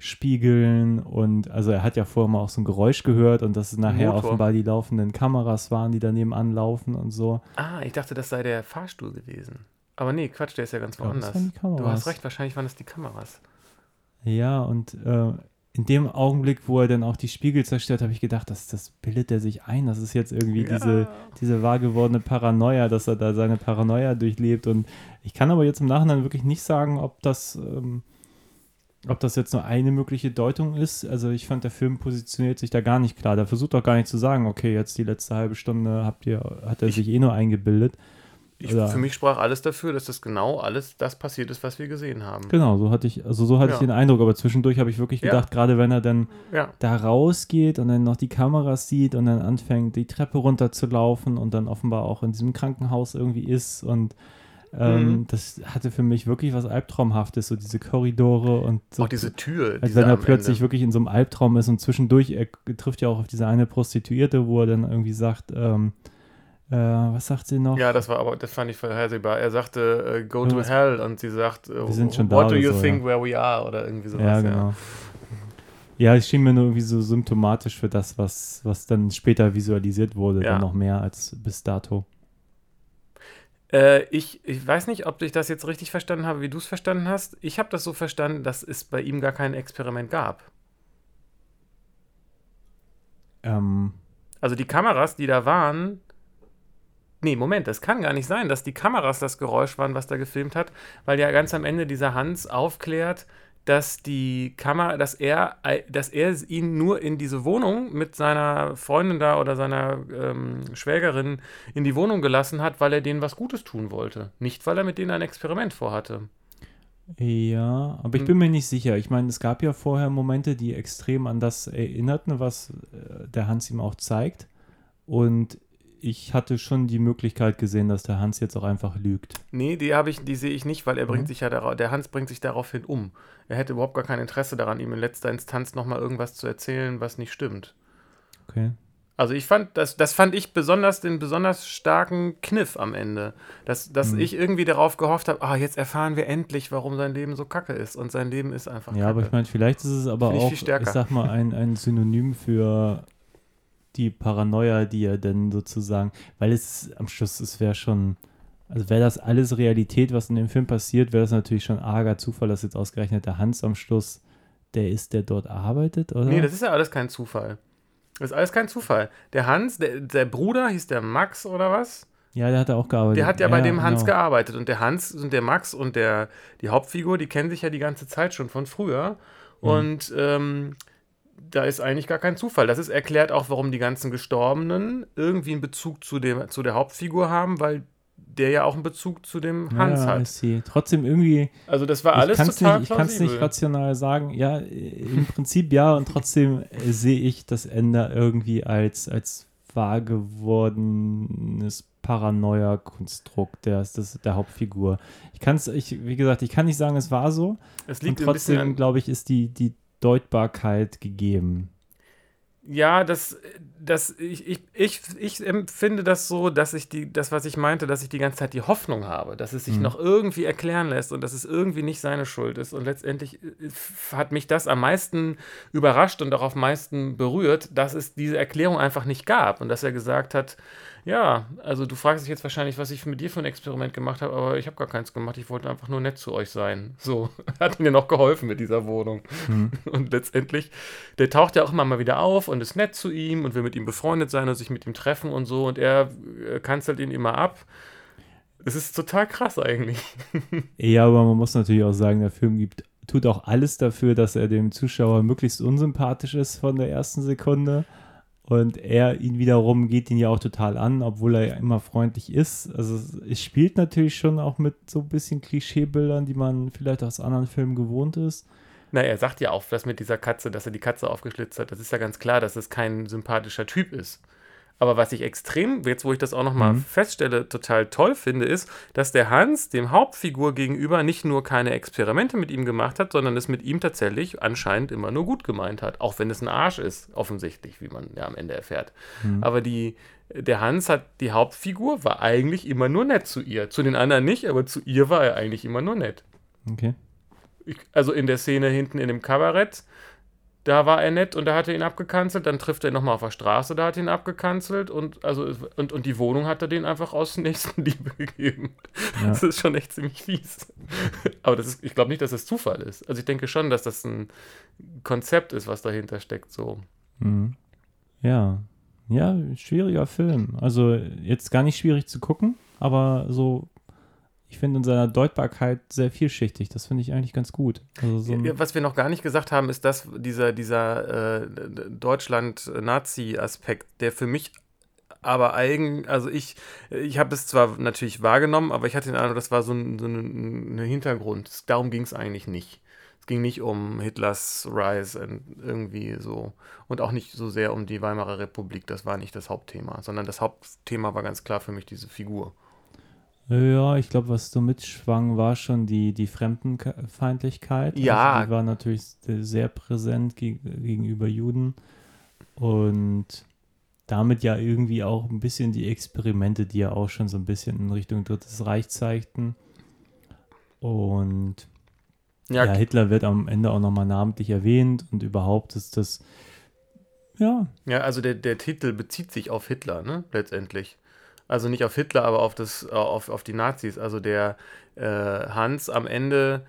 Spiegeln und also er hat ja vorher mal auch so ein Geräusch gehört und dass es nachher Motor. offenbar die laufenden Kameras waren, die daneben anlaufen und so. Ah, ich dachte, das sei der Fahrstuhl gewesen. Aber nee, Quatsch, der ist ja ganz glaub, das woanders. Du hast recht, wahrscheinlich waren es die Kameras. Ja, und äh, in dem Augenblick, wo er dann auch die Spiegel zerstört, habe ich gedacht, das, das bildet er sich ein. Das ist jetzt irgendwie diese, diese wahr gewordene Paranoia, dass er da seine Paranoia durchlebt. Und ich kann aber jetzt im Nachhinein wirklich nicht sagen, ob das, ähm, ob das jetzt nur eine mögliche Deutung ist. Also ich fand, der Film positioniert sich da gar nicht klar. Der versucht auch gar nicht zu sagen, okay, jetzt die letzte halbe Stunde habt ihr, hat er Ich- sich eh nur eingebildet. Ich, für mich sprach alles dafür, dass das genau alles das passiert ist, was wir gesehen haben. Genau, so hatte ich, also so hatte ich Ja. den Eindruck, aber zwischendurch habe ich wirklich Ja. gedacht, gerade wenn er dann Ja. da rausgeht und dann noch die Kameras sieht und dann anfängt, die Treppe runter zu laufen und dann offenbar auch in diesem Krankenhaus irgendwie ist und ähm, Mhm. das hatte für mich wirklich was Albtraumhaftes, so diese Korridore und so. Auch diese Tür. also wenn er plötzlich Ende. wirklich in so einem Albtraum ist und zwischendurch, er trifft ja auch auf diese eine Prostituierte, wo er dann irgendwie sagt, ähm, äh, was sagt sie noch? Ja, das war aber, das fand ich vorhersehbar. Er sagte, äh, go to hell und sie sagt, schon what do you so, think ja. where we are oder irgendwie sowas. Ja, genau. Ja, es schien mir nur irgendwie so symptomatisch für das, was, was dann später visualisiert wurde, Ja. dann noch mehr als bis dato. Äh, ich, ich weiß nicht, ob ich das jetzt richtig verstanden habe, wie du es verstanden hast. Ich habe das so verstanden, dass es bei ihm gar kein Experiment gab. Ähm, Also die Kameras, die da waren. Nee, Moment, das kann gar nicht sein, dass die Kameras das Geräusch waren, was da gefilmt hat, weil ja ganz am Ende dieser Hans aufklärt, dass die Kamera, dass er, dass er ihn nur in diese Wohnung mit seiner Freundin da oder seiner ähm, Schwägerin in die Wohnung gelassen hat, weil er denen was Gutes tun wollte. Nicht, weil er mit denen ein Experiment vorhatte. Ja, aber ich Hm. bin mir nicht sicher. Ich meine, es gab ja vorher Momente, die extrem an das erinnerten, was äh, der Hans ihm auch zeigt. Und ich hatte schon die Möglichkeit gesehen, dass der Hans jetzt auch einfach lügt. Nee, die habe ich, die sehe ich nicht, weil er bringt Mhm. sich ja darauf, der Hans bringt sich daraufhin um. Er hätte überhaupt gar kein Interesse daran, ihm in letzter Instanz nochmal irgendwas zu erzählen, was nicht stimmt. Okay. Also ich fand, das, das fand ich besonders den besonders starken Kniff am Ende. Dass, dass Mhm. ich irgendwie darauf gehofft habe, ah, jetzt erfahren wir endlich, warum sein Leben so kacke ist. Und sein Leben ist einfach Ja, kacke. aber ich meine, vielleicht ist es aber Finde ich auch, stärker. ich sag mal, ein, ein Synonym für die Paranoia, die er dann sozusagen, weil es am Schluss, es wäre schon, also wäre das alles Realität, was in dem Film passiert, wäre das natürlich schon arger Zufall, dass jetzt ausgerechnet der Hans am Schluss der ist, der dort arbeitet, oder? Nee, das ist ja alles kein Zufall. Das ist alles kein Zufall. Der Hans, der, der Bruder hieß der Max oder was? ja, der hat da auch gearbeitet. Der hat ja, bei dem Hans genau. gearbeitet. Und der Hans und der Max und der, die Hauptfigur, die kennen sich ja die ganze Zeit schon von früher. Mhm. Und ähm, da ist eigentlich gar kein Zufall. Das ist erklärt auch, warum die ganzen Gestorbenen irgendwie einen Bezug zu, dem, zu der Hauptfigur haben, weil der ja auch einen Bezug zu dem Hans ja, hat. see. Trotzdem irgendwie, Also das war ich alles kann es total nicht, ich kann's nicht plausibel. rational sagen. Ja, im Prinzip ja, und trotzdem sehe ich das Ende irgendwie als, als wahr gewordenes Paranoia-Konstrukt der, der Hauptfigur. Ich kann es, ich, wie gesagt, ich kann nicht sagen, es war so. Es Und liegt bisschen trotzdem, glaube ich, ist die, die Deutbarkeit gegeben. Ja, das, das, ich, ich, ich, ich empfinde das so, dass ich die, das, was ich meinte, dass ich die ganze Zeit die Hoffnung habe, dass es sich Mhm. noch irgendwie erklären lässt und dass es irgendwie nicht seine Schuld ist. Und letztendlich äh, hat mich das am meisten überrascht und auch am meisten berührt, dass es diese Erklärung einfach nicht gab und dass er gesagt hat, ja, also du fragst dich jetzt wahrscheinlich, was ich mit dir für ein Experiment gemacht habe, aber ich habe gar keins gemacht, ich wollte einfach nur nett zu euch sein. So, [laughs] hat mir noch geholfen mit dieser Wohnung. [laughs] Und letztendlich, der taucht ja auch immer mal wieder auf und ist nett zu ihm und will mit ihm befreundet sein und sich mit ihm treffen und so und er äh, kanzelt ihn immer ab. Es ist total krass eigentlich. [laughs] Ja, aber man muss natürlich auch sagen, der Film gibt, tut auch alles dafür, dass er dem Zuschauer möglichst unsympathisch ist von der ersten Sekunde. Und er ihn wiederum geht ihn ja auch total an, obwohl er ja immer freundlich ist. Also es- spielt natürlich schon auch mit so ein bisschen Klischeebildern, die man vielleicht aus anderen Filmen gewohnt ist. Na, er sagt ja auch, das mit dieser Katze, dass er die Katze aufgeschlitzt hat. Das ist ja ganz klar, dass es kein sympathischer Typ ist. Aber was ich extrem, jetzt wo ich das auch nochmal Mhm. feststelle, total toll finde, ist, dass der Hans dem Hauptfigur gegenüber nicht nur keine Experimente mit ihm gemacht hat, sondern es mit ihm tatsächlich anscheinend immer nur gut gemeint hat. Auch wenn es ein Arsch ist, offensichtlich, wie man ja am Ende erfährt. Aber die, der Hans hat, die Hauptfigur war eigentlich immer nur nett zu ihr. Zu den anderen nicht, aber zu ihr war er eigentlich immer nur nett Okay. ich, also in der Szene hinten in dem Kabarett, da war er nett und da hat er ihn abgekanzelt, dann trifft er ihn nochmal auf der Straße, da hat er ihn abgekanzelt und, also, und, und die Wohnung hat er den einfach aus [laughs] Nächstenliebe gegeben. Ja. Das ist schon echt ziemlich fies. Aber das ist, ich glaube nicht, dass das Zufall ist. Also ich denke schon, dass das ein Konzept ist, was dahinter steckt. So. Mhm. Ja. Ja, schwieriger Film. Also jetzt gar nicht schwierig zu gucken, aber so, ich finde in seiner Deutbarkeit sehr vielschichtig. Das finde ich eigentlich ganz gut. Also so Was wir noch gar nicht gesagt haben, ist, dass dieser, dieser äh, Deutschland-Nazi-Aspekt, der für mich aber eigen, also ich, ich habe es zwar natürlich wahrgenommen, aber ich hatte den Eindruck, das war so ein, so ein, ein Hintergrund. Darum ging es eigentlich nicht. Es ging nicht um Hitlers Rise und irgendwie so. Und auch nicht so sehr um die Weimarer Republik. Das war nicht das Hauptthema, sondern das Hauptthema war ganz klar für mich diese Figur. Ja, ich glaube, was so mitschwang, war schon die, die Fremdenfeindlichkeit. Ja. Also die war natürlich sehr präsent geg gegenüber Juden. Und damit ja irgendwie auch ein bisschen die Experimente, die ja auch schon so ein bisschen in Richtung Drittes Reich zeigten. Und ja, Ja, Hitler wird am Ende auch nochmal namentlich erwähnt und überhaupt ist das, ja, Ja, also der, der Titel bezieht sich auf Hitler, ne, letztendlich. Also nicht auf Hitler, aber auf, das, äh, auf, auf die Nazis. Also der äh, Hans am Ende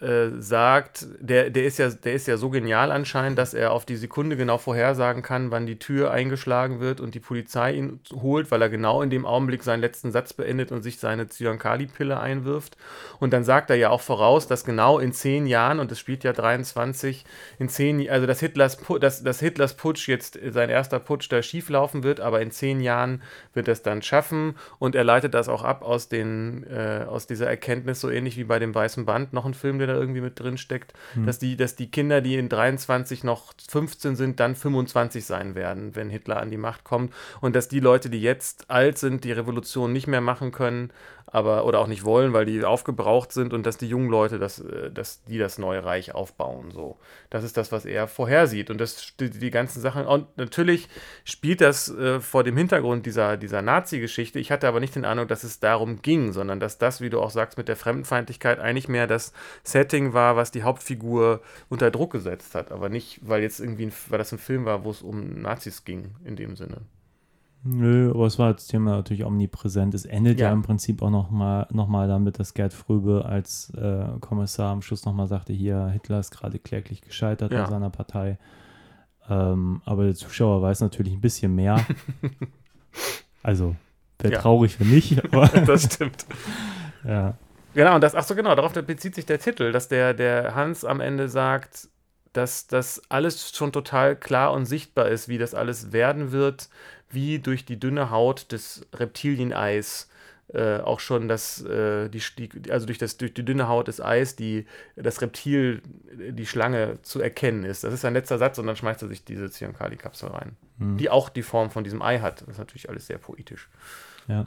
äh, sagt, der, der, ist ja, der ist ja so genial anscheinend, dass er auf die Sekunde genau vorhersagen kann, wann die Tür eingeschlagen wird und die Polizei ihn holt, weil er genau in dem Augenblick seinen letzten Satz beendet und sich seine Zyankali-Pille einwirft. Und dann sagt er ja auch voraus, dass genau in zehn Jahren, und es spielt ja 23, in zehn, also dass Hitlers, dass, dass Hitlers Putsch jetzt sein erster Putsch da schieflaufen wird, aber in zehn Jahren wird er es dann schaffen und er leitet das auch ab aus, den, äh, aus dieser Erkenntnis, so ähnlich wie bei dem Weißen Band, noch ein Film, der da irgendwie mit drin steckt, dass, die, dass die Kinder, die in 23 noch 15 sind, dann 25 sein werden, wenn Hitler an die Macht kommt. Und dass die Leute, die jetzt alt sind, die Revolution nicht mehr machen können, aber oder auch nicht wollen, weil die aufgebraucht sind und dass die jungen Leute, das, äh, dass die das neue Reich aufbauen. So, das ist das, was er vorhersieht und das die, die ganzen Sachen. Und natürlich spielt das äh, vor dem Hintergrund dieser dieser Nazi-Geschichte. Ich hatte aber nicht den Eindruck, dass es darum ging, sondern dass das, wie du auch sagst, mit der Fremdenfeindlichkeit eigentlich mehr das Setting war, was die Hauptfigur unter Druck gesetzt hat, aber nicht, weil jetzt irgendwie, ein, weil das ein Film war, wo es um Nazis ging in dem Sinne. Nö, aber es war das Thema natürlich omnipräsent. Es endet ja, Ja. im Prinzip auch nochmal noch mal damit, dass Gerd Fröbe als äh, Kommissar am Schluss nochmal sagte, hier, Hitler ist gerade kläglich gescheitert Ja. an seiner Partei. Ähm, aber der Zuschauer weiß natürlich ein bisschen mehr. [laughs] also, wäre Ja. traurig, wenn nicht, [laughs] aber Das stimmt. [laughs] ja. Genau, und das, ach so, genau, darauf bezieht sich der Titel, dass der, der Hans am Ende sagt, dass das alles schon total klar und sichtbar ist, wie das alles werden wird, wie durch die dünne Haut des Reptilieneis äh, auch schon das, äh, die, also durch, das, durch die dünne Haut des Eis, die, das Reptil, die Schlange zu erkennen ist. Das ist sein letzter Satz und dann schmeißt er sich diese Zyankali-Kapsel rein, die auch die Form von diesem Ei hat. Das ist natürlich alles sehr poetisch. ja.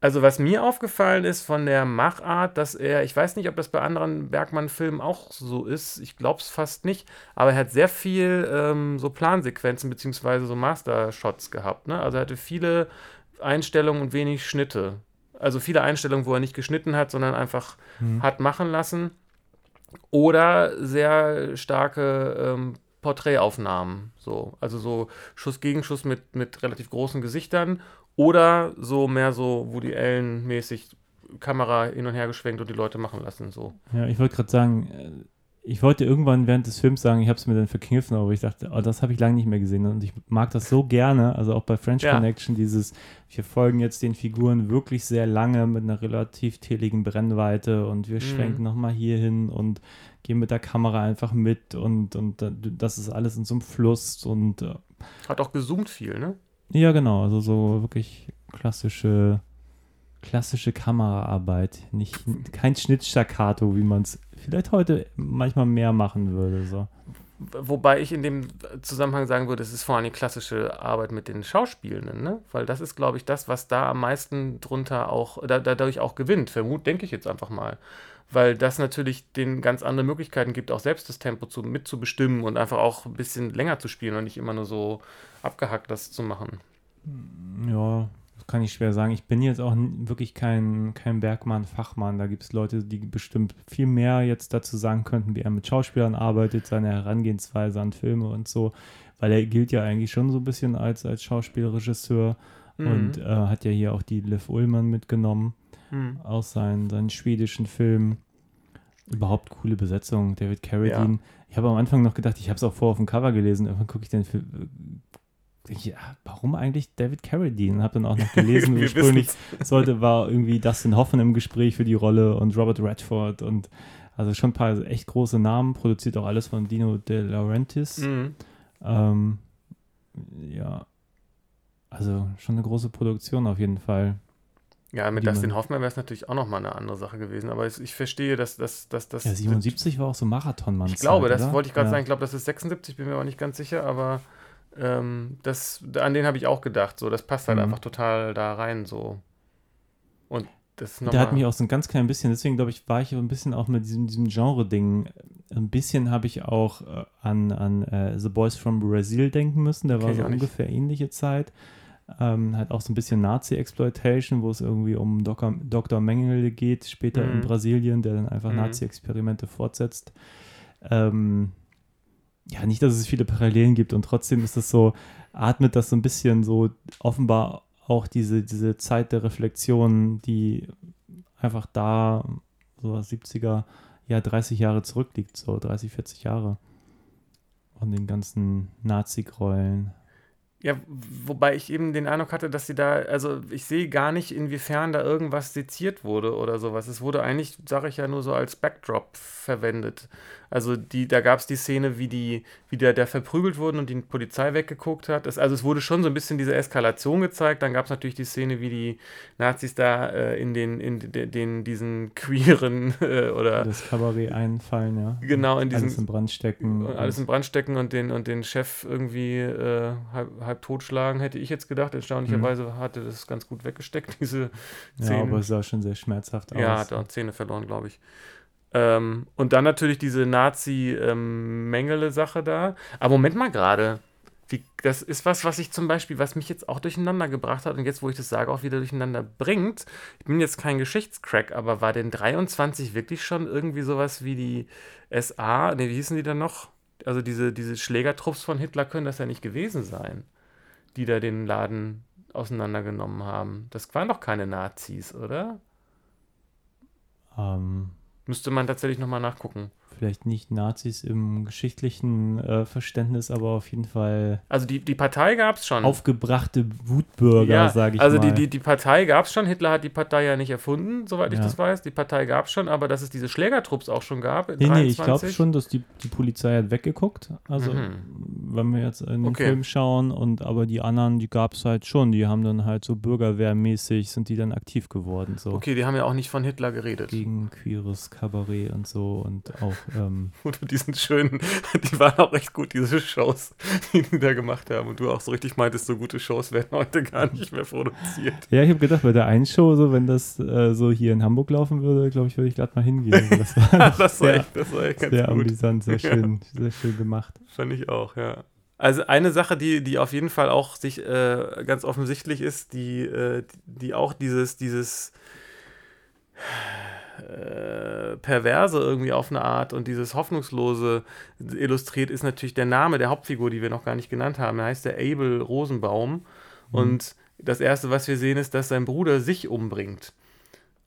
Also was mir aufgefallen ist von der Machart, dass er, ich weiß nicht, ob das bei anderen Bergmann-Filmen auch so ist, ich glaube es fast nicht, aber er hat sehr viel ähm, so Plansequenzen beziehungsweise so Master-Shots gehabt. Ne? Also er hatte viele Einstellungen und wenig Schnitte. Also viele Einstellungen, wo er nicht geschnitten hat, sondern einfach hat machen lassen. Oder sehr starke ähm, Porträtaufnahmen. So. Also so Schuss gegen Schuss mit, mit relativ großen Gesichtern. Oder so mehr so Woody Allen-mäßig Kamera hin und her geschwenkt und die Leute machen lassen. So. Ja, ich wollte gerade sagen, äh, ich wollte irgendwann während des Films sagen, ich habe es mir dann verkniffen, aber ich dachte, oh, das habe ich lange nicht mehr gesehen und ich mag das so gerne, also auch bei French Ja. Connection, dieses, wir folgen jetzt den Figuren wirklich sehr lange mit einer relativ teligen Brennweite und wir schwenken nochmal hier hin und gehen mit der Kamera einfach mit und, und äh, das ist alles in so einem Fluss und äh, Hat auch gezoomt viel, ne? Ja, genau, also so wirklich klassische, klassische Kameraarbeit. Nicht, kein Schnittstaccato, wie man es vielleicht heute manchmal mehr machen würde. So. Wobei ich in dem Zusammenhang sagen würde, es ist vor allem die klassische Arbeit mit den Schauspielenden, ne? Weil das ist, glaube ich, das, was da am meisten drunter auch, da, dadurch auch gewinnt. Vermut, denke ich jetzt einfach mal. Weil das natürlich den ganz andere Möglichkeiten gibt, auch selbst das Tempo zu, mitzubestimmen und einfach auch ein bisschen länger zu spielen und nicht immer nur so abgehackt das zu machen. Ja, kann ich schwer sagen. Ich bin jetzt auch wirklich kein, kein Bergmann-Fachmann. Da gibt es Leute, die bestimmt viel mehr jetzt dazu sagen könnten, wie er mit Schauspielern arbeitet, seine Herangehensweise an Filme und so. Weil er gilt ja eigentlich schon so ein bisschen als, als Schauspielregisseur und äh, hat ja hier auch die Liv Ullmann mitgenommen Mhm. aus seinen, seinen schwedischen Filmen. Überhaupt coole Besetzung, David Carradine. Ich habe am Anfang noch gedacht, ich habe es auch vorher auf dem Cover gelesen, irgendwann gucke ich den Film. Ja, warum eigentlich David Carradine? Habe dann auch noch [laughs] gelesen, ursprünglich sollte, war irgendwie Dustin Hoffman im Gespräch für die Rolle und Robert Redford und also schon ein paar echt große Namen, produziert auch alles von Dino De Laurentiis. Mhm. Ähm, ja, also schon eine große Produktion auf jeden Fall. Ja, mit Dustin man- Hoffmann wäre es natürlich auch nochmal eine andere Sache gewesen, aber es, ich verstehe, dass dass- dass- dass- Ja, 77 war auch so Marathonmann. Ich glaube, das oder? wollte ich gerade ja. sagen. Ich glaube, das ist 76, bin mir aber nicht ganz sicher, aber ähm, das, an den habe ich auch gedacht. So, das passt halt Mhm. einfach total da rein. So. Und das ist Der hat mich nochmal. auch so ein ganz klein bisschen, deswegen glaube ich, war ich ein bisschen auch mit diesem, diesem Genre-Ding. Ein bisschen habe ich auch äh, an, an äh, The Boys from Brazil denken müssen. Der war so ungefähr ähnliche Zeit. Ähm, hat auch so ein bisschen Nazi-Exploitation, wo es irgendwie um Dr. Dr. Mengele geht, später in Mhm. Brasilien, der dann einfach Mhm. Nazi-Experimente fortsetzt. Ähm, ja, nicht, dass es viele Parallelen gibt und trotzdem ist das so, atmet das so ein bisschen so offenbar auch diese, diese Zeit der Reflexion, die einfach da, so was 70er, ja, 30 Jahre zurückliegt, so 30, 40 Jahre. Und den ganzen Nazi-Gräueln. Ja, wobei ich eben den Eindruck hatte, dass sie da, also ich sehe gar nicht, inwiefern da irgendwas seziert wurde oder sowas. Es wurde eigentlich, sage ich ja, nur so als Backdrop verwendet. Also die, da gab es die Szene, wie die, wie der, der verprügelt wurden und die Polizei weggeguckt hat. Das, also es wurde schon so ein bisschen diese Eskalation gezeigt. Dann gab es natürlich die Szene, wie die Nazis da äh, in den, in den, den diesen queeren [laughs] äh, oder Das Kabarett einfallen, ja. genau in diesen Alles in Brand stecken. und alles in Brand stecken und den, und den Chef irgendwie äh, halb, halb totschlagen, hätte ich jetzt gedacht. Erstaunlicherweise hatte das ganz gut weggesteckt, [laughs] diese Mhm. ja, aber es sah schon sehr schmerzhaft aus. Ja, hat auch Zähne verloren, glaube ich. Ähm, und dann natürlich diese Nazi-Mengele-Sache da. Aber Moment mal gerade. Das ist was, was ich zum Beispiel, was mich jetzt auch durcheinander gebracht hat und jetzt, wo ich das sage, auch wieder durcheinander bringt. Ich bin jetzt kein Geschichtscrack, aber war denn 23 wirklich schon irgendwie sowas wie die SA? Ne, wie hießen die dann noch? Also diese, diese Schlägertrupps von Hitler können das ja nicht gewesen sein, die da den Laden auseinandergenommen haben. Das waren doch keine Nazis, oder? Ähm, Müsste man tatsächlich nochmal nachgucken. Vielleicht nicht Nazis im geschichtlichen äh, Verständnis, aber auf jeden Fall Also die, die Partei gab es schon. aufgebrachte Wutbürger, ja, sage ich also mal. die, die, die Partei gab es schon. Hitler hat die Partei ja nicht erfunden, soweit ich Ja. das weiß. Die Partei gab es schon, aber dass es diese Schlägertrupps auch schon gab Nee, nee, ich 23. glaube schon, dass die, die Polizei hat weggeguckt. Also, Mhm. wenn wir jetzt in den Okay. Film schauen, und aber die anderen, die gab es halt schon. Die haben dann halt so bürgerwehrmäßig, sind die dann aktiv geworden. So Okay, die haben ja auch nicht von Hitler geredet. gegen queeres Kabarett und so und auch, ähm, [laughs] Und diesen schönen, die waren auch echt gut, diese Shows, die die da gemacht haben. Und du auch so richtig meintest, so gute Shows werden heute gar nicht mehr produziert. ja, ich habe gedacht, bei der einen Show, so, wenn das äh, so hier in Hamburg laufen würde, glaube ich, würde ich glatt mal hingehen. [laughs] Das war Das war sehr, echt, das war echt ganz sehr gut. amüsant, sehr [laughs] schön, sehr schön gemacht. Fand ich auch, ja. Also eine Sache, die, die auf jeden Fall auch sich äh, ganz offensichtlich ist, die, äh, die auch dieses, dieses äh, Perverse irgendwie auf eine Art und dieses Hoffnungslose illustriert, ist natürlich der Name der Hauptfigur, die wir noch gar nicht genannt haben. Er heißt der Abel Rosenbaum. Und das Erste, was wir sehen, ist, dass sein Bruder sich umbringt.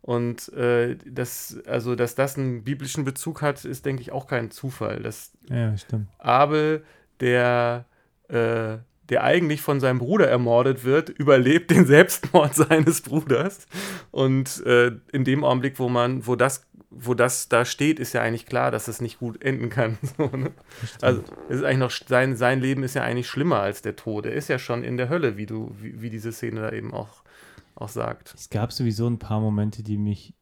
Und äh, das, also, dass das einen biblischen Bezug hat, ist, denke ich, auch kein Zufall. Das, Ja, stimmt. Abel, der, äh, der eigentlich von seinem Bruder ermordet wird, überlebt den Selbstmord [laughs] seines Bruders. Und äh, in dem Augenblick, wo man, wo das, wo das da steht, ist ja eigentlich klar, dass es nicht gut enden kann. [laughs] So, ne? Also es ist eigentlich noch sein, sein Leben ist ja eigentlich schlimmer als der Tod. Er ist ja schon in der Hölle, wie du, wie, wie diese Szene da eben auch, auch sagt. Es gab sowieso ein paar Momente, die mich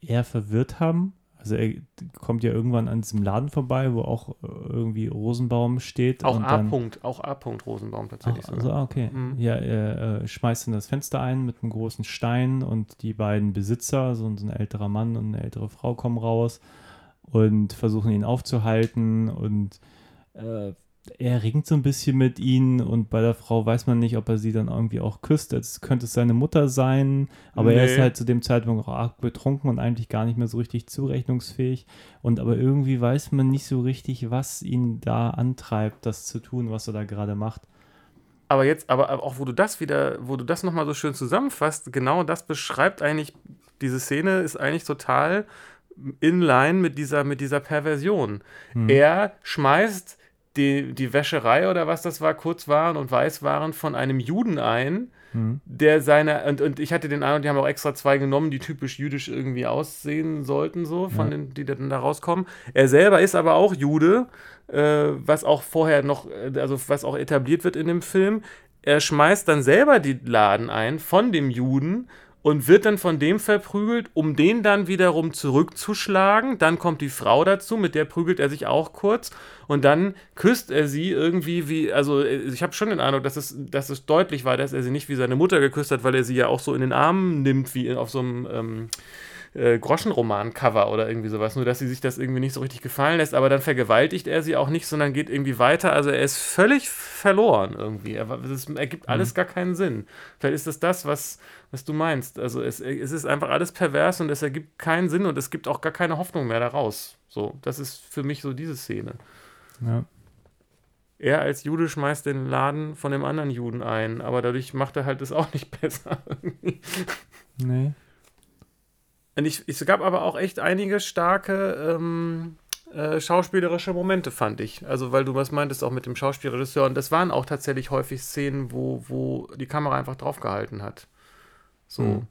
eher verwirrt haben. Also er kommt ja irgendwann an diesem Laden vorbei, wo auch äh, irgendwie Rosenbaum steht. Auch und A. dann- -Punkt, auch A. -Punkt Rosenbaum tatsächlich. Ach, also, ah, okay. Mhm. Ja, er äh, schmeißt in das Fenster ein mit einem großen Stein und die beiden Besitzer, so, ein- so ein älterer Mann und eine ältere Frau, kommen raus und versuchen ihn aufzuhalten und äh, er ringt so ein bisschen mit ihnen und bei der Frau weiß man nicht, ob er sie dann irgendwie auch küsst. Jetzt könnte es seine Mutter sein, aber er ist Nee. halt zu dem Zeitpunkt auch arg betrunken und eigentlich gar nicht mehr so richtig zurechnungsfähig. Und aber irgendwie weiß man nicht so richtig, was ihn da antreibt, das zu tun, was er da gerade macht. Aber jetzt, aber auch wo du das wieder, wo du das nochmal so schön zusammenfasst, genau das beschreibt eigentlich, diese Szene ist eigentlich total in line mit dieser, mit dieser Perversion. Er schmeißt die, die Wäscherei oder was das war, Kurzwaren und Weißwaren von einem Juden ein, der seine, und, und ich hatte den Eindruck, die haben auch extra zwei genommen, die typisch jüdisch irgendwie aussehen sollten, so, von Ja. den, die dann da rauskommen. Er selber ist aber auch Jude, äh, was auch vorher noch, äh, also was auch etabliert wird in dem Film. Er schmeißt dann selber die Laden ein von dem Juden und wird dann von dem verprügelt, um den dann wiederum zurückzuschlagen. Dann kommt die Frau dazu, mit der prügelt er sich auch kurz und dann küsst er sie irgendwie wie, also äh, ich habe schon den Eindruck, dass es, dass es deutlich war, dass er sie nicht wie seine Mutter geküsst hat, weil er sie ja auch so in den Armen nimmt, wie auf so einem ähm, äh, Groschenroman-Cover oder irgendwie sowas, nur dass sie sich das irgendwie nicht so richtig gefallen lässt, aber dann vergewaltigt er sie auch nicht, sondern geht irgendwie weiter. Also er ist völlig verloren irgendwie. Er, das ergibt alles gar keinen Sinn. Vielleicht ist das das, was, was du meinst. Also es, es ist einfach alles pervers und es ergibt keinen Sinn und es gibt auch gar keine Hoffnung mehr daraus. So, das ist für mich so diese Szene. Ja. Er als Jude schmeißt den Laden von dem anderen Juden ein, aber dadurch macht er halt das auch nicht [laughs] besser. Nee. Und ich, es gab aber auch echt einige starke ähm, äh, schauspielerische Momente, fand ich. Also, weil du was meintest, auch mit dem Schauspielregisseur. Und das waren auch tatsächlich häufig Szenen, wo, wo die Kamera einfach draufgehalten hat. So. Mhm.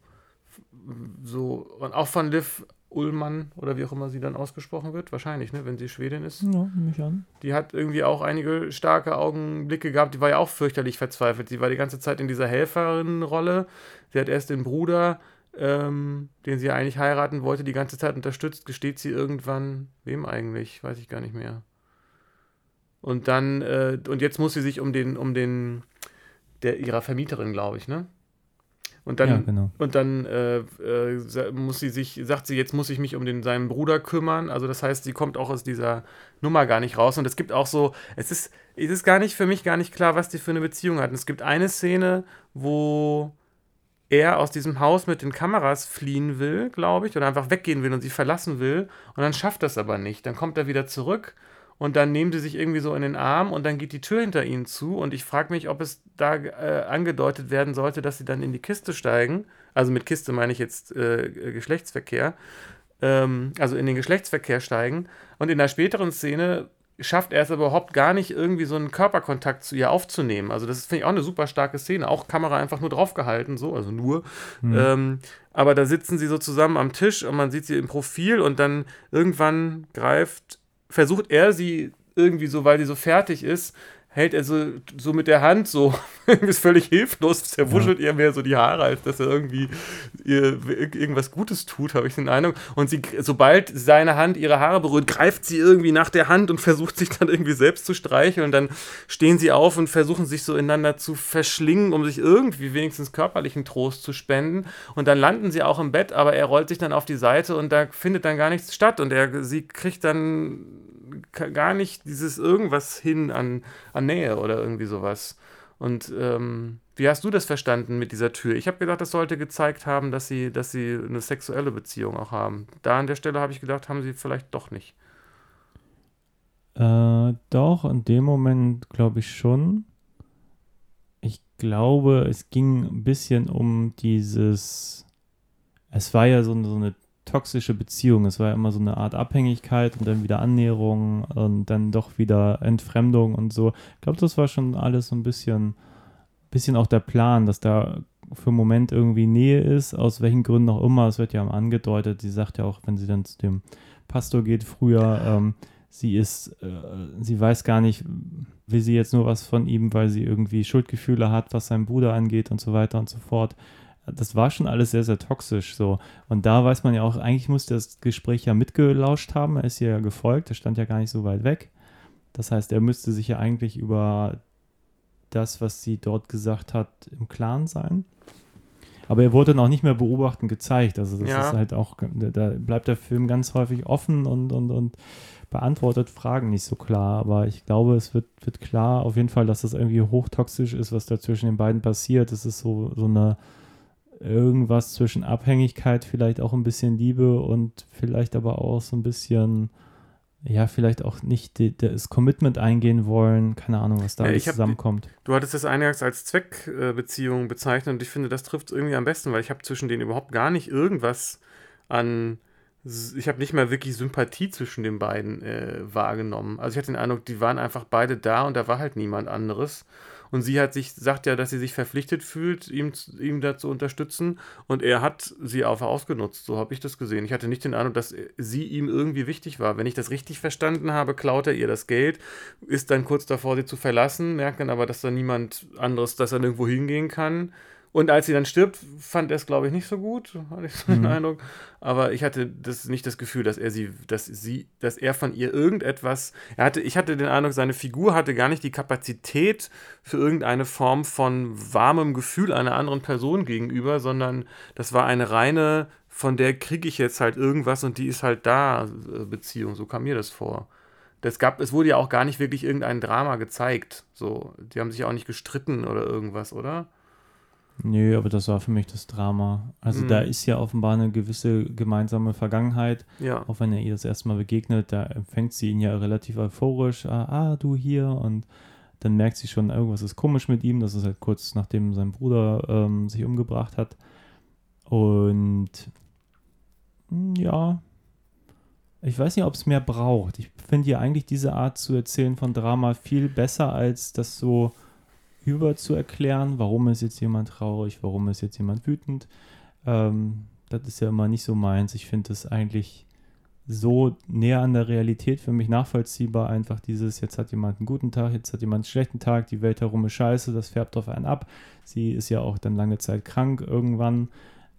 So. Und auch von Liv Ullmann oder wie auch immer sie dann ausgesprochen wird. Wahrscheinlich, ne, wenn sie Schwedin ist. Ja, nehme ich an. Die hat irgendwie auch einige starke Augenblicke gehabt. Die war ja auch fürchterlich verzweifelt. Sie war die ganze Zeit in dieser Helferinnenrolle. Sie hat erst den Bruder, ähm, den sie eigentlich heiraten wollte, die ganze Zeit unterstützt. Gesteht sie irgendwann, wem eigentlich? Weiß ich gar nicht mehr. Und dann, äh, und jetzt muss sie sich um den, um den, der ihrer Vermieterin, glaube ich, ne? Und dann, Ja, genau. und dann äh, äh, muss sie sich, sagt sie, jetzt muss ich mich um den, seinen Bruder kümmern. Also das heißt, sie kommt auch aus dieser Nummer gar nicht raus. Und es gibt auch so, es ist, es ist gar nicht für mich gar nicht klar, was die für eine Beziehung hatten. Es gibt eine Szene, wo er aus diesem Haus mit den Kameras fliehen will, glaube ich, oder einfach weggehen will und sie verlassen will. Und dann schafft das aber nicht. Dann kommt er wieder zurück und dann nehmen sie sich irgendwie so in den Arm und dann geht die Tür hinter ihnen zu. Und ich frage mich, ob es da äh, angedeutet werden sollte, dass sie dann in die Kiste steigen. Also mit Kiste meine ich jetzt äh, Geschlechtsverkehr. Ähm, also in den Geschlechtsverkehr steigen. Und in der späteren Szene schafft er es aber überhaupt gar nicht, irgendwie so einen Körperkontakt zu ihr aufzunehmen. Also das ist, finde ich, auch eine super starke Szene. Auch Kamera einfach nur draufgehalten, so, also nur. Ähm, aber da sitzen sie so zusammen am Tisch und man sieht sie im Profil und dann irgendwann greift, versucht er sie irgendwie so, weil sie so fertig ist, hält er so, so mit der Hand so, [laughs] ist völlig hilflos, er wuschelt ihr mehr so die Haare, als dass er irgendwie ihr irgendwas Gutes tut, habe ich den Eindruck. Und sie, sobald seine Hand ihre Haare berührt, greift sie irgendwie nach der Hand und [laughs] versucht sich dann irgendwie selbst zu streicheln und dann stehen sie auf und versuchen sich so ineinander zu verschlingen, um sich irgendwie wenigstens körperlichen Trost zu spenden. Und dann landen sie auch im Bett, aber er rollt sich dann auf die Seite und da findet dann gar nichts statt und er, sie kriegt dann gar nicht dieses irgendwas hin an, an Nähe oder irgendwie sowas. Und ähm, wie hast du das verstanden mit dieser Tür? Ich habe gedacht, das sollte gezeigt haben, dass sie, dass sie eine sexuelle Beziehung auch haben. Da an der Stelle habe ich gedacht, haben sie vielleicht doch nicht. Äh, doch, in dem Moment glaube ich schon. Ich glaube, es ging ein bisschen um dieses. Es war ja so, so eine toxische Beziehung. Es war ja immer so eine Art Abhängigkeit und dann wieder Annäherung und dann doch wieder Entfremdung und so. Ich glaube, das war schon alles so ein bisschen, bisschen auch der Plan, dass da für einen Moment irgendwie Nähe ist, aus welchen Gründen auch immer. Es wird ja angedeutet. Sie sagt ja auch, wenn sie dann zu dem Pastor geht früher, ähm, sie ist, äh, sie weiß gar nicht, will sie jetzt nur was von ihm, weil sie irgendwie Schuldgefühle hat, was seinen Bruder angeht und so weiter und so fort. Das war schon alles sehr, sehr toxisch so. Und da weiß man ja auch, eigentlich musste das Gespräch ja mitgelauscht haben. Er ist ihr ja gefolgt, er stand ja gar nicht so weit weg. Das heißt, er müsste sich ja eigentlich über das, was sie dort gesagt hat, im Klaren sein. Aber er wurde dann auch nicht mehr beobachten gezeigt. Also das Ja. ist halt auch, da bleibt der Film ganz häufig offen und, und, und beantwortet Fragen nicht so klar. Aber ich glaube, es wird, wird klar auf jeden Fall, dass das irgendwie hochtoxisch ist, was da zwischen den beiden passiert. Es ist so, so eine irgendwas zwischen Abhängigkeit, vielleicht auch ein bisschen Liebe und vielleicht aber auch so ein bisschen, ja, vielleicht auch nicht die, das Commitment eingehen wollen. Keine Ahnung, was da Ja, alles ich hab- zusammenkommt. Du hattest das eingangs als Zweckbeziehung bezeichnet und ich finde, das trifft es irgendwie am besten, weil ich habe zwischen denen überhaupt gar nicht irgendwas an. Ich habe nicht mal wirklich Sympathie zwischen den beiden äh, wahrgenommen. Also ich hatte den Eindruck, die waren einfach beide da und da war halt niemand anderes. Und sie hat sich, sagt ja, dass sie sich verpflichtet fühlt, ihm, ihm da zu unterstützen. Und er hat sie einfach ausgenutzt. So habe ich das gesehen. Ich hatte nicht den Eindruck, dass sie ihm irgendwie wichtig war. Wenn ich das richtig verstanden habe, klaut er ihr das Geld, ist dann kurz davor, sie zu verlassen, merkt dann aber, dass da niemand anderes, dass er nirgendwo hingehen kann. Und als sie dann stirbt, fand er es, glaube ich, nicht so gut, hatte ich so den Eindruck. Aber ich hatte das nicht das Gefühl, dass er sie, dass sie, dass er von ihr irgendetwas. Er hatte, ich hatte den Eindruck, seine Figur hatte gar nicht die Kapazität für irgendeine Form von warmem Gefühl einer anderen Person gegenüber, sondern das war eine reine, von der kriege ich jetzt halt irgendwas und die ist halt da, äh, Beziehung. So kam mir das vor. Das gab, es wurde ja auch gar nicht wirklich irgendein Drama gezeigt. So, die haben sich auch nicht gestritten oder irgendwas, oder? Nö, aber das war für mich das Drama. Also Mhm. da ist ja offenbar eine gewisse gemeinsame Vergangenheit. Ja. Auch wenn er ihr das erste Mal begegnet, da empfängt sie ihn ja relativ euphorisch. Ah, ah, du hier. Und dann merkt sie schon, irgendwas ist komisch mit ihm. Das ist halt kurz nachdem sein Bruder ähm, sich umgebracht hat. Und mm, ja, ich weiß nicht, ob es mehr braucht. Ich finde ja eigentlich diese Art zu erzählen von Drama viel besser, als das so über zu erklären, warum ist jetzt jemand traurig, warum ist jetzt jemand wütend. Ähm, das ist ja immer nicht so meins. Ich finde das eigentlich so näher an der Realität für mich nachvollziehbar. Einfach dieses, jetzt hat jemand einen guten Tag, jetzt hat jemand einen schlechten Tag, die Welt herum ist scheiße, das färbt auf einen ab. Sie ist ja auch dann lange Zeit krank irgendwann.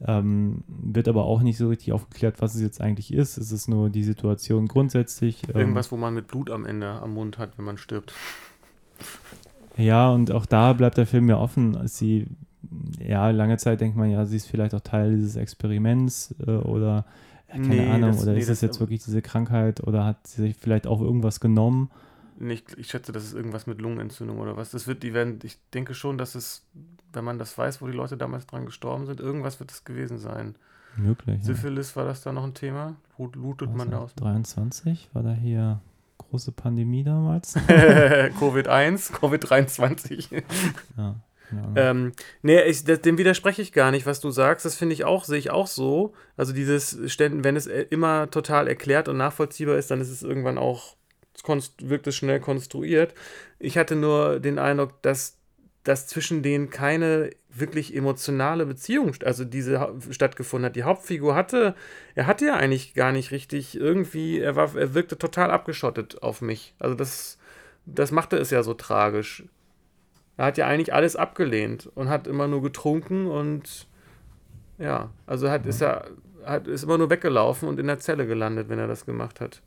Ähm, wird aber auch nicht so richtig aufgeklärt, was es jetzt eigentlich ist. Es ist nur die Situation grundsätzlich. Ähm, Irgendwas, wo man mit Blut am Ende am Mund hat, wenn man stirbt. Ja, und auch da bleibt der Film ja offen. Sie, ja, lange Zeit denkt man ja, sie ist vielleicht auch Teil dieses Experiments äh, oder ja, keine Nee, Ahnung, das- oder nee, ist es das- jetzt wirklich diese Krankheit oder hat sie sich vielleicht auch irgendwas genommen? Nicht, ich schätze, das ist irgendwas mit Lungenentzündung oder was. Das wird, die werden, ich denke schon, dass es, wenn man das weiß, wo die Leute damals dran gestorben sind, irgendwas wird es gewesen sein. Möglich. Ja. Syphilis war das da noch ein Thema? Wo lootet man da aus? 23 war da hier große Pandemie damals? [laughs] Covid-1, Covid-23. ja, Ahnung. Ähm, nee, ich, das, dem widerspreche ich gar nicht, was du sagst. Das finde ich auch, sehe ich auch so. Also dieses Ständen, wenn es äh, immer total erklärt und nachvollziehbar ist, dann ist es irgendwann auch, wirkt es schnell konstruiert. Ich hatte nur den Eindruck, dass, dass zwischen denen keine wirklich emotionale Beziehung, also diese stattgefunden hat. Die Hauptfigur hatte, er hatte ja eigentlich gar nicht richtig irgendwie, er war, er wirkte total abgeschottet auf mich. Also das, das machte es ja so tragisch. Er hat ja eigentlich alles abgelehnt und hat immer nur getrunken und ja, also hat, ist er hat, ist immer nur weggelaufen und in der Zelle gelandet, wenn er das gemacht hat.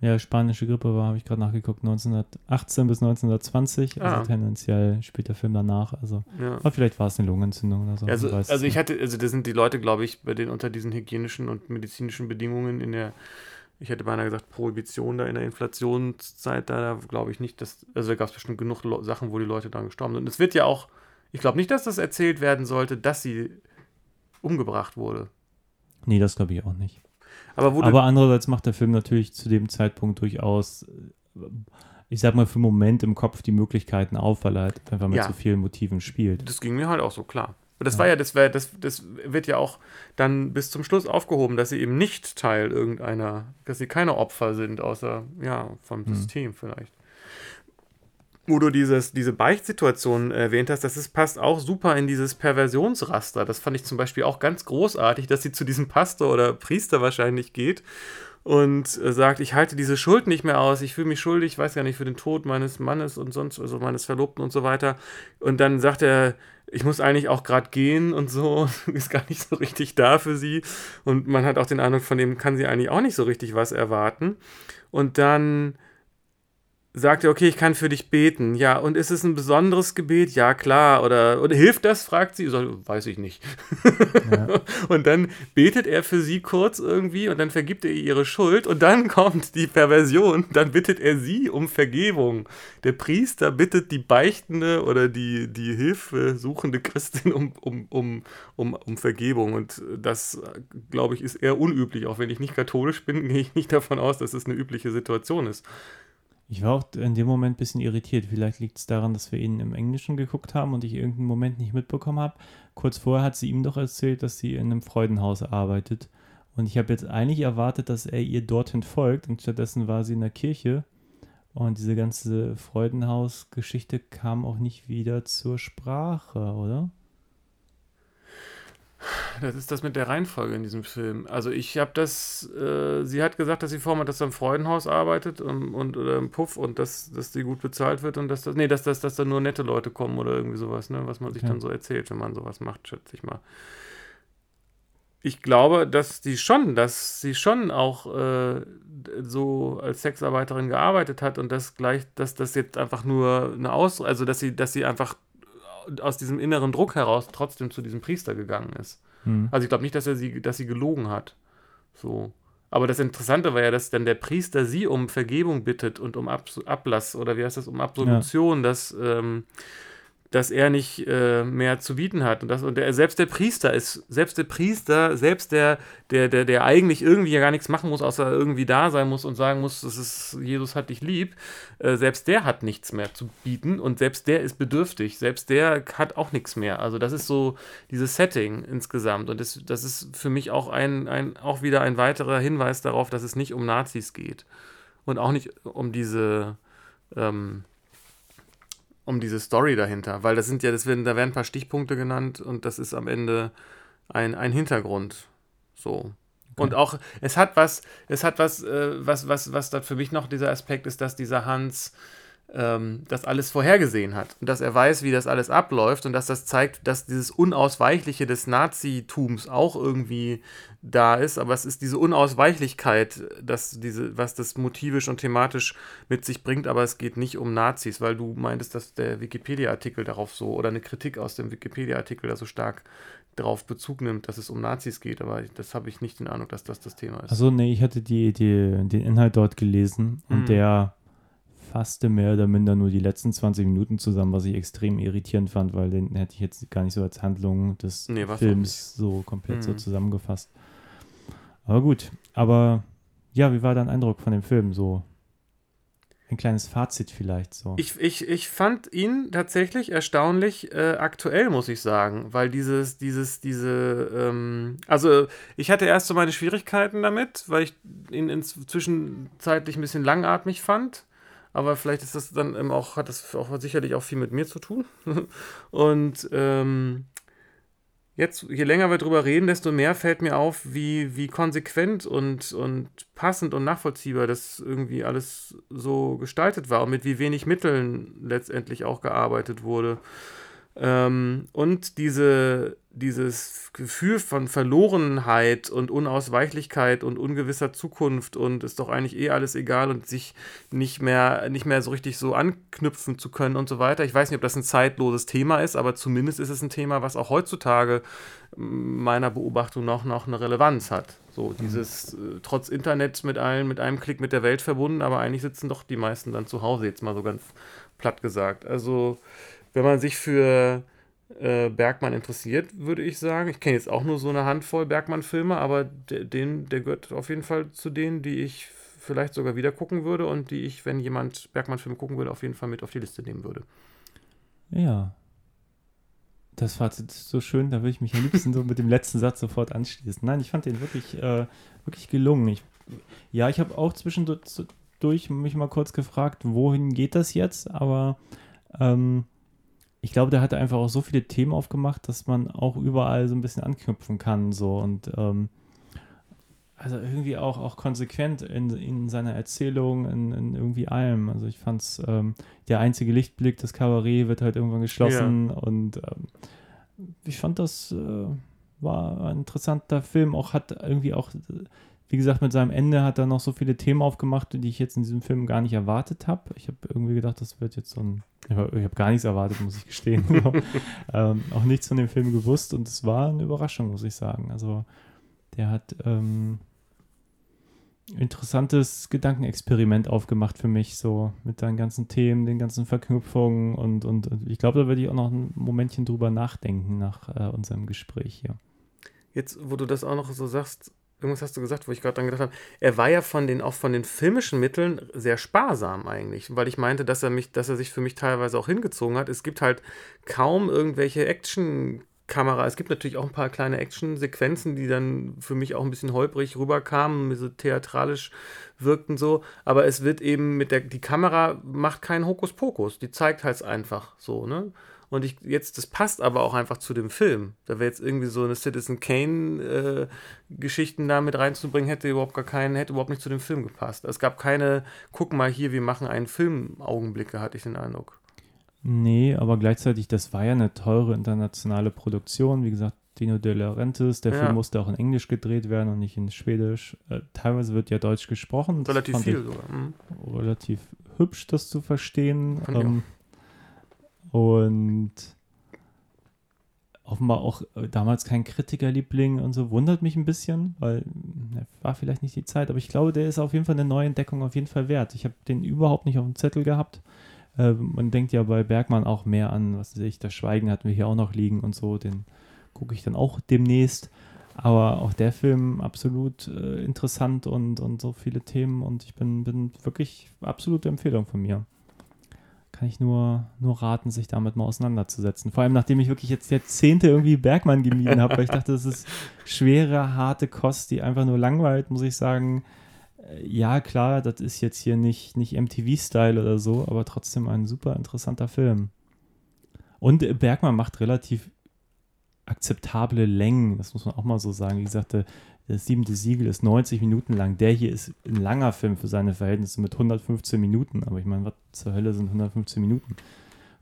Ja, spanische Grippe war, habe ich gerade nachgeguckt, 1918 bis 1920. Also Ah. tendenziell spielt der Film danach. Also, Ja. aber vielleicht war es eine Lungenentzündung oder so. Also, also ich hatte, also das sind die Leute, glaube ich, bei denen unter diesen hygienischen und medizinischen Bedingungen in der, ich hätte beinahe gesagt, Prohibition da in der Inflationszeit, da, da glaube ich nicht, dass, also da gab es bestimmt genug Lo Sachen, wo die Leute dran gestorben sind. Und es wird ja auch, ich glaube nicht, dass das erzählt werden sollte, dass sie umgebracht wurde. Nee, das glaube ich auch nicht. Aber Aber andererseits macht der Film natürlich zu dem Zeitpunkt durchaus, ich sag mal, für einen Moment im Kopf die Möglichkeiten auf, weil er halt einfach mit Ja. so vielen Motiven spielt. Das ging mir halt auch so klar. Und das war ja, das, wär, das, das wird ja auch dann bis zum Schluss aufgehoben, dass sie eben nicht Teil irgendeiner, dass sie keine Opfer sind, außer, ja, vom System vielleicht. Wo du dieses, diese Beichtsituation erwähnt hast, das ist, passt auch super in dieses Perversionsraster. Das fand ich zum Beispiel auch ganz großartig, dass sie zu diesem Pastor oder Priester wahrscheinlich geht und äh, sagt, ich halte diese Schuld nicht mehr aus, ich fühle mich schuldig, ich weiß gar nicht, für den Tod meines Mannes und sonst, also meines Verlobten und so weiter. Und dann sagt er, ich muss eigentlich auch gerade gehen und so, [laughs] ist gar nicht so richtig da für sie. Und man hat auch den Eindruck, von dem kann sie eigentlich auch nicht so richtig was erwarten. Und dann sagt er, okay, ich kann für dich beten. Ja, und ist es ein besonderes Gebet? Ja, klar. Oder, oder hilft das? fragt sie. So, weiß ich nicht. [laughs] Und dann betet er für sie kurz irgendwie und dann vergibt er ihr ihre Schuld und dann [laughs] kommt die Perversion. Dann bittet er sie um Vergebung. Der Priester bittet die beichtende oder die, die hilfesuchende Christin um, um, um, um, um Vergebung. Und das, glaube ich, ist eher unüblich. Auch wenn ich nicht katholisch bin, [laughs] gehe ich nicht davon aus, dass es eine übliche Situation ist. Ich war auch in dem Moment ein bisschen irritiert. Vielleicht liegt es daran, dass wir ihn im Englischen geguckt haben und ich irgendeinen Moment nicht mitbekommen habe. Kurz vorher hat sie ihm doch erzählt, dass sie in einem Freudenhaus arbeitet. Und ich habe jetzt eigentlich erwartet, dass er ihr dorthin folgt und stattdessen war sie in der Kirche. Und diese ganze Freudenhaus-Geschichte kam auch nicht wieder zur Sprache, oder? Das ist das mit der Reihenfolge in diesem Film. Also ich habe das, äh, sie hat gesagt, dass sie vorher dass sie am Freudenhaus arbeitet und, und oder im Puff und dass, dass die gut bezahlt wird und dass das, nee, dass, dass, dass da nur nette Leute kommen oder irgendwie sowas, ne, was man sich Ja. dann so erzählt, wenn man sowas macht, schätze ich mal. Ich glaube, dass die schon, dass sie schon auch äh, so als Sexarbeiterin gearbeitet hat und das gleich, dass das jetzt einfach nur eine Aus, also dass sie, dass sie einfach aus diesem inneren Druck heraus trotzdem zu diesem Priester gegangen ist. Hm. Also ich glaube nicht, dass er sie, dass sie gelogen hat. So. Aber das Interessante war ja, dass dann der Priester sie um Vergebung bittet und um Abs Ablass oder wie heißt das, um Absolution, dass, ähm, dass er nicht äh, mehr zu bieten hat. Und, das, und der, selbst der Priester ist, selbst der Priester, selbst der, der, der, der eigentlich irgendwie ja gar nichts machen muss, außer irgendwie da sein muss und sagen muss, das ist, Jesus hat dich lieb, äh, selbst der hat nichts mehr zu bieten und selbst der ist bedürftig, selbst der hat auch nichts mehr. Also das ist so dieses Setting insgesamt und das, das ist für mich auch ein, ein, auch wieder ein weiterer Hinweis darauf, dass es nicht um Nazis geht und auch nicht um diese ähm, um diese Story dahinter, weil das sind ja, das werden, da werden ein paar Stichpunkte genannt und das ist am Ende ein, ein Hintergrund. So. Und auch, es hat was, es hat was, äh, was, was, was da für mich noch dieser Aspekt ist, dass dieser Hans ähm, das alles vorhergesehen hat und dass er weiß, wie das alles abläuft und dass das zeigt, dass dieses Unausweichliche des Nazitums auch irgendwie da ist, aber es ist diese Unausweichlichkeit, dass diese, was das motivisch und thematisch mit sich bringt, aber es geht nicht um Nazis, weil du meintest, dass der Wikipedia-Artikel darauf so oder eine Kritik aus dem Wikipedia-Artikel da so stark darauf Bezug nimmt, dass es um Nazis geht, aber das habe ich nicht den Eindruck, dass das das Thema ist. Also nee, ich hatte die, die, den Inhalt dort gelesen und Hm. der fasste mehr oder minder nur die letzten 20 Minuten zusammen, was ich extrem irritierend fand, weil den hätte ich jetzt gar nicht so als Handlung des Nee, Films so komplett so Mhm. zusammengefasst. Aber gut, aber ja, wie war dein Eindruck von dem Film? So ein kleines Fazit vielleicht so. Ich, ich, ich fand ihn tatsächlich erstaunlich äh, aktuell, muss ich sagen, weil dieses, dieses, diese, ähm, also ich hatte erst so meine Schwierigkeiten damit, weil ich ihn inzwischen zeitlich ein bisschen langatmig fand. Aber vielleicht ist das dann eben auch, hat das auch sicherlich auch viel mit mir zu tun. [laughs] Und ähm, jetzt, je länger wir drüber reden, desto mehr fällt mir auf, wie, wie konsequent und, und passend und nachvollziehbar das irgendwie alles so gestaltet war und mit wie wenig Mitteln letztendlich auch gearbeitet wurde. Ähm, und diese, dieses Gefühl von Verlorenheit und Unausweichlichkeit und ungewisser Zukunft und ist doch eigentlich eh alles egal und sich nicht mehr, nicht mehr so richtig so anknüpfen zu können und so weiter. Ich weiß nicht, ob das ein zeitloses Thema ist, aber zumindest ist es ein Thema, was auch heutzutage m, meiner Beobachtung nach noch eine Relevanz hat. So dieses äh, trotz Internet mit allen, mit einem Klick mit der Welt verbunden, aber eigentlich sitzen doch die meisten dann zu Hause, jetzt mal so ganz platt gesagt. Also wenn man sich für äh, Bergmann interessiert, würde ich sagen. Ich kenne jetzt auch nur so eine Handvoll Bergmann-Filme, aber der, den, der gehört auf jeden Fall zu denen, die ich vielleicht sogar wieder gucken würde und die ich, wenn jemand Bergmann-Filme gucken würde, auf jeden Fall mit auf die Liste nehmen würde. Ja. Das Fazit ist so schön, da würde ich mich am liebsten so mit dem letzten Satz sofort anschließen. Nein, ich fand den wirklich, äh, wirklich gelungen. Ich, ja, ich habe auch zwischendurch mich mal kurz gefragt, wohin geht das jetzt? Aber ähm, ich glaube, der hat einfach auch so viele Themen aufgemacht, dass man auch überall so ein bisschen anknüpfen kann. So und ähm, also irgendwie auch, auch konsequent in, in seiner Erzählung, in, in irgendwie allem. Also ich fand es, ähm, der einzige Lichtblick, das Kabarett wird halt irgendwann geschlossen und ähm, ich fand das äh, war ein interessanter Film. Auch hat irgendwie auch, wie gesagt, mit seinem Ende hat er noch so viele Themen aufgemacht, die ich jetzt in diesem Film gar nicht erwartet habe. Ich habe irgendwie gedacht, das wird jetzt so ein, ich habe hab gar nichts erwartet, muss ich gestehen. [laughs] so. ähm, auch nichts von dem Film gewusst und es war eine Überraschung, muss ich sagen. Also der hat ähm, interessantes Gedankenexperiment aufgemacht für mich, so mit seinen ganzen Themen, den ganzen Verknüpfungen und, und, und ich glaube, da werde ich auch noch ein Momentchen drüber nachdenken nach äh, unserem Gespräch hier. Jetzt, wo du das auch noch so sagst, irgendwas hast du gesagt, wo ich gerade dran gedacht habe, er war ja von den, auch von den filmischen Mitteln sehr sparsam eigentlich, weil ich meinte, dass er mich, dass er sich für mich teilweise auch hingezogen hat. Es gibt halt kaum irgendwelche Action- Kamera. Es gibt natürlich auch ein paar kleine Action-Sequenzen, die dann für mich auch ein bisschen holprig rüberkamen, so theatralisch wirkten so. Aber es wird eben mit der, die Kamera macht keinen Hokuspokus. Die zeigt halt einfach so, ne? Und ich jetzt, das passt aber auch einfach zu dem Film. Da wäre jetzt irgendwie so eine Citizen Kane-Geschichten äh, da mit reinzubringen, hätte überhaupt gar keinen, hätte überhaupt nicht zu dem Film gepasst. Es gab keine, guck mal hier, wir machen einen Film Augenblicke, hatte ich den Eindruck. Nee, aber gleichzeitig, das war ja eine teure internationale Produktion. Wie gesagt, Dino De Laurentiis, der Ja. Film musste auch in Englisch gedreht werden und nicht in Schwedisch. Äh, teilweise wird ja Deutsch gesprochen. Das Relativ viel ich sogar. Mhm. Relativ hübsch, das zu verstehen. Fand ich Ähm, und offenbar auch äh, damals kein Kritikerliebling und so. Wundert mich ein bisschen, weil äh, war vielleicht nicht die Zeit. Aber ich glaube, der ist auf jeden Fall eine Neuentdeckung auf jeden Fall wert. Ich habe den überhaupt nicht auf dem Zettel gehabt. Äh, man denkt ja bei Bergmann auch mehr an, was weiß ich, das Schweigen hatten wir hier auch noch liegen und so. Den gucke ich dann auch demnächst. Aber auch der Film absolut äh, interessant und, und so viele Themen und ich bin, bin wirklich absolute Empfehlung von mir. Kann ich nur, nur raten, sich damit mal auseinanderzusetzen. Vor allem, nachdem ich wirklich jetzt Jahrzehnte irgendwie Bergmann gemieden habe, weil ich dachte, das ist schwere, harte Kost, die einfach nur langweilt, muss ich sagen. Äh, Ja, klar, das ist jetzt hier nicht, nicht MTV-Style oder so, aber trotzdem ein super interessanter Film. Und Bergmann macht relativ akzeptable Längen, das muss man auch mal so sagen. Wie gesagt, der, das siebente Siegel ist 90 Minuten lang. Der hier ist ein langer Film für seine Verhältnisse mit 115 Minuten. Aber ich meine, was zur Hölle sind 115 Minuten?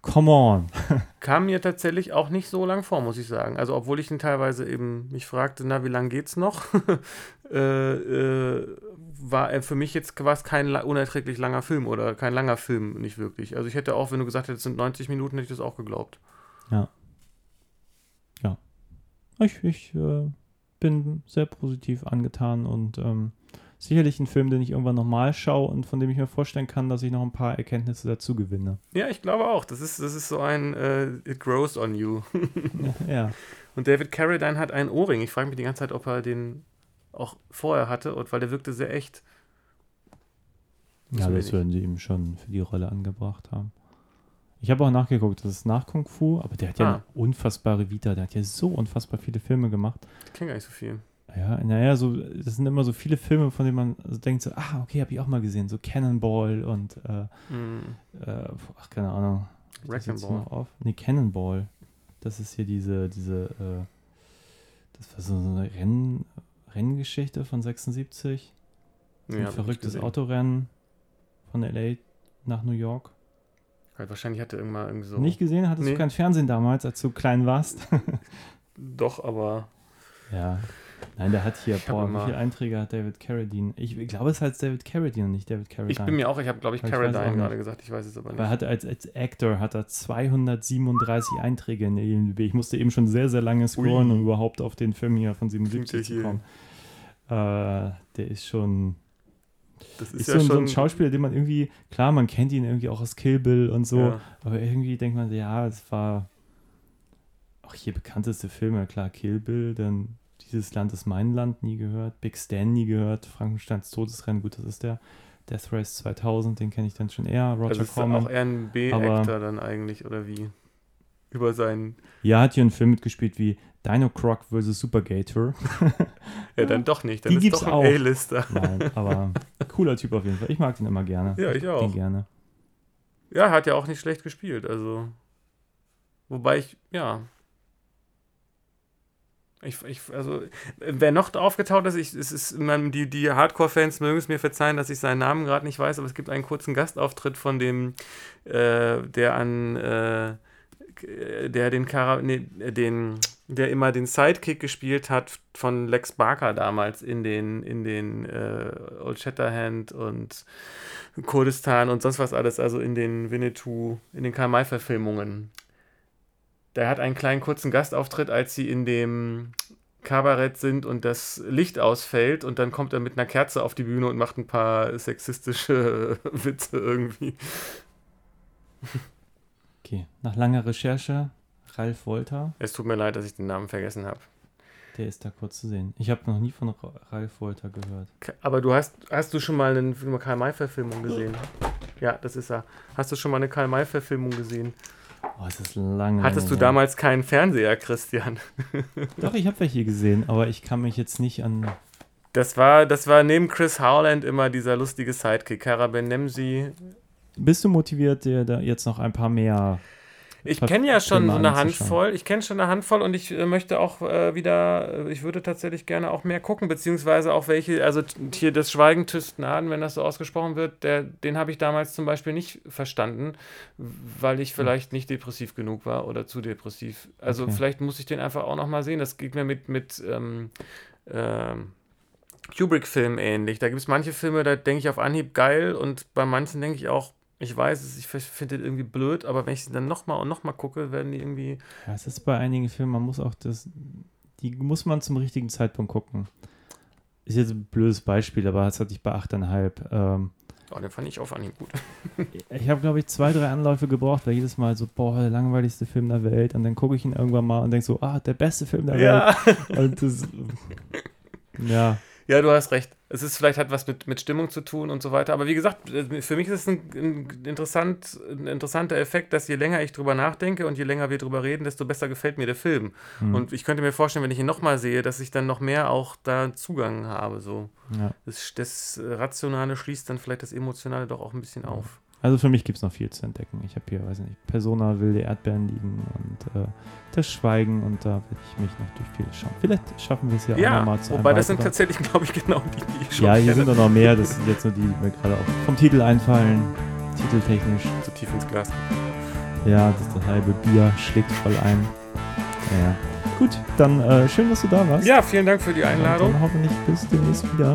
Come on. [laughs] Kam mir tatsächlich auch nicht so lang vor, muss ich sagen. Also, obwohl ich ihn teilweise eben mich fragte, na, wie lang geht's noch? [laughs] äh, äh, war er für mich jetzt es kein unerträglich langer Film oder kein langer Film, nicht wirklich. Also, ich hätte auch, wenn du gesagt hättest, es sind 90 Minuten, hätte ich das auch geglaubt. Ich, ich äh, bin sehr positiv angetan und ähm, sicherlich ein Film, den ich irgendwann nochmal schaue und von dem ich mir vorstellen kann, dass ich noch ein paar Erkenntnisse dazu gewinne. Ja, ich glaube auch. Das ist, das ist so ein äh, It grows on you. ja. [laughs] Und David Carradine hat einen Ohrring. Ich frage mich die ganze Zeit, ob er den auch vorher hatte, und weil der wirkte sehr echt. Ja, Wissen wir das werden sie ihm schon für die Rolle angebracht haben. Ich habe auch nachgeguckt, das ist nach Kung Fu, aber der hat ja Ah. eine unfassbare Vita, der hat ja so unfassbar viele Filme gemacht. Ich kenne gar nicht so viel. Ja, naja, so, das sind immer so viele Filme, von denen man so denkt, so, ah, okay, habe ich auch mal gesehen, so Cannonball und, äh, Hm. äh, ach, keine Ahnung. Wrecking Ball. Nee, Cannonball. Das ist hier diese, diese, äh, das war so eine Renn, Renngeschichte von 76. Nee, ein verrücktes. Autorennen von L.A. nach New York. Halt, wahrscheinlich hatte irgendwann irgendwie so. Nicht gesehen? Hattest Nee. du kein Fernsehen damals, als du klein warst? [laughs] Doch, aber. ja. Nein, der hat hier, Ich boah, wie viele Einträge hat David Carradine? Ich, ich glaube, es heißt David Carradine und nicht David Carradine. Ich bin mir auch, ich habe, glaube ich, ich auch Carradine nicht. gerade gesagt, ich weiß es aber nicht. er hatte als, als Actor hat er 237 Einträge in der IMDb. Ich musste eben schon sehr, sehr lange scrollen, Ui. um überhaupt auf den Film hier von Klingt 77 ja zu kommen. Äh, der ist schon, Das ist, so, ein, so ein Schauspieler, den man irgendwie, klar, man kennt ihn irgendwie auch aus Kill Bill und so, Ja. aber irgendwie denkt man, ja, es war auch hier bekannteste Filme, klar, Kill Bill, dann Dieses Land ist mein Land, nie gehört, Big Stan nie gehört, Frankensteins Todesrennen, gut, das ist der. Death Race 2000, den kenne ich dann schon eher, Roger Also ist Corman. auch eher ein B-Actor dann eigentlich, oder wie? Über seinen. Ja, hat hier einen Film mitgespielt wie Dino Croc vs. Supergator. [laughs] Ja, dann doch nicht. Dann Die ist gibt's doch ein auch. A-Lister. Nein, aber cooler Typ auf jeden Fall. Ich mag den immer gerne. Ja, ich auch. Den gerne. Ja, hat ja auch nicht schlecht gespielt, also. Wobei ich, ja. Ich, ich, also, wer noch aufgetaucht ist, ich, es ist, man, die, die Hardcore-Fans mögen es mir verzeihen, dass ich seinen Namen gerade nicht weiß, aber es gibt einen kurzen Gastauftritt von dem, äh, der an, äh, der den, Kara, nee, den, der immer den Sidekick gespielt hat von Lex Barker damals in den, in den äh, Old Shatterhand und Kurdistan und sonst was alles, also in den Winnetou, in den Karl-May-Verfilmungen. Der hat einen kleinen kurzen Gastauftritt, als sie in dem Kabarett sind und das Licht ausfällt und dann kommt er mit einer Kerze auf die Bühne und macht ein paar sexistische [laughs] Witze irgendwie. Okay, nach langer Recherche, Ralf Wolter, Es tut mir leid, dass ich den Namen vergessen habe. der ist da kurz zu sehen. Ich habe noch nie von Ra- Ralf Wolter gehört. Aber du hast, hast du schon mal eine Karl-May-Verfilmung gesehen? Ja, das ist er. Hast du schon mal eine Karl-May-Verfilmung gesehen? Oh, es ist lange. Hattest du damals keinen Fernseher, Christian? [laughs] Doch, ich habe welche gesehen, aber ich kann mich jetzt nicht an. Das war, das war neben Chris Howland immer dieser lustige Sidekick. Kara Benemsi. Bist du motiviert, dir da jetzt noch ein paar mehr. Ich kenne ja schon so eine. Handvoll. Ich kenne schon eine Handvoll und ich äh, möchte auch äh, wieder, äh, ich würde tatsächlich gerne auch mehr gucken, beziehungsweise auch welche, also hier das Schweigen tüßt Naden, wenn das so ausgesprochen wird, der, den habe ich damals zum Beispiel nicht verstanden, weil ich vielleicht nicht depressiv genug war oder zu depressiv. Also Okay. vielleicht muss ich den einfach auch nochmal sehen. Das geht mir mit, mit ähm, ähm, Kubrick-Filmen ähnlich. Da gibt es manche Filme, da denke ich auf Anhieb geil und bei manchen denke ich auch, ich weiß es, ich finde den irgendwie blöd, aber wenn ich sie dann nochmal und nochmal gucke, werden die irgendwie. Ja, es ist bei einigen Filmen, man muss auch das. Die muss man zum richtigen Zeitpunkt gucken. Ist jetzt ein blödes Beispiel, aber das hatte ich bei 8,5. Ähm, Oh, den fand ich auf Anhieb gut. [laughs] ich habe, glaube ich, zwei, drei Anläufe gebraucht, weil jedes Mal so, boah, der langweiligste Film der Welt. Und dann gucke ich ihn irgendwann mal und denke so, ah, der beste Film der Ja. Welt. Und das, ja, ja, du hast recht. Es ist vielleicht hat was mit, mit Stimmung zu tun und so weiter. Aber wie gesagt, äh, für mich ist es ein, ein, interessant, ein interessanter Effekt, dass je länger ich drüber nachdenke und je länger wir drüber reden, desto besser gefällt mir der Film. Hm. Und ich könnte mir vorstellen, wenn ich ihn nochmal sehe, dass ich dann noch mehr auch da Zugang habe. So. ja. Das, das Rationale schließt dann vielleicht das Emotionale doch auch ein bisschen auf. Also für mich gibt es noch viel zu entdecken. Ich habe hier, weiß ich nicht, Persona, wilde Erdbeeren liegen und äh, das Schweigen und da werde ich mich noch durch viele schauen. Vielleicht schaffen wir es ja, auch Ja, nochmal zu einem wobei das sind tatsächlich, glaube ich, genau die, die ich schon Ja, hier kenne. sind auch noch mehr. Das sind jetzt nur die, die mir gerade auch vom Titel einfallen. Titeltechnisch. zu tief ins Glas. Ja, das, das halbe Bier schlägt voll ein. Ja, ja. Gut, dann äh, schön, dass du da warst. Ja, vielen Dank für die Und Einladung. dann hoffentlich bis demnächst wieder.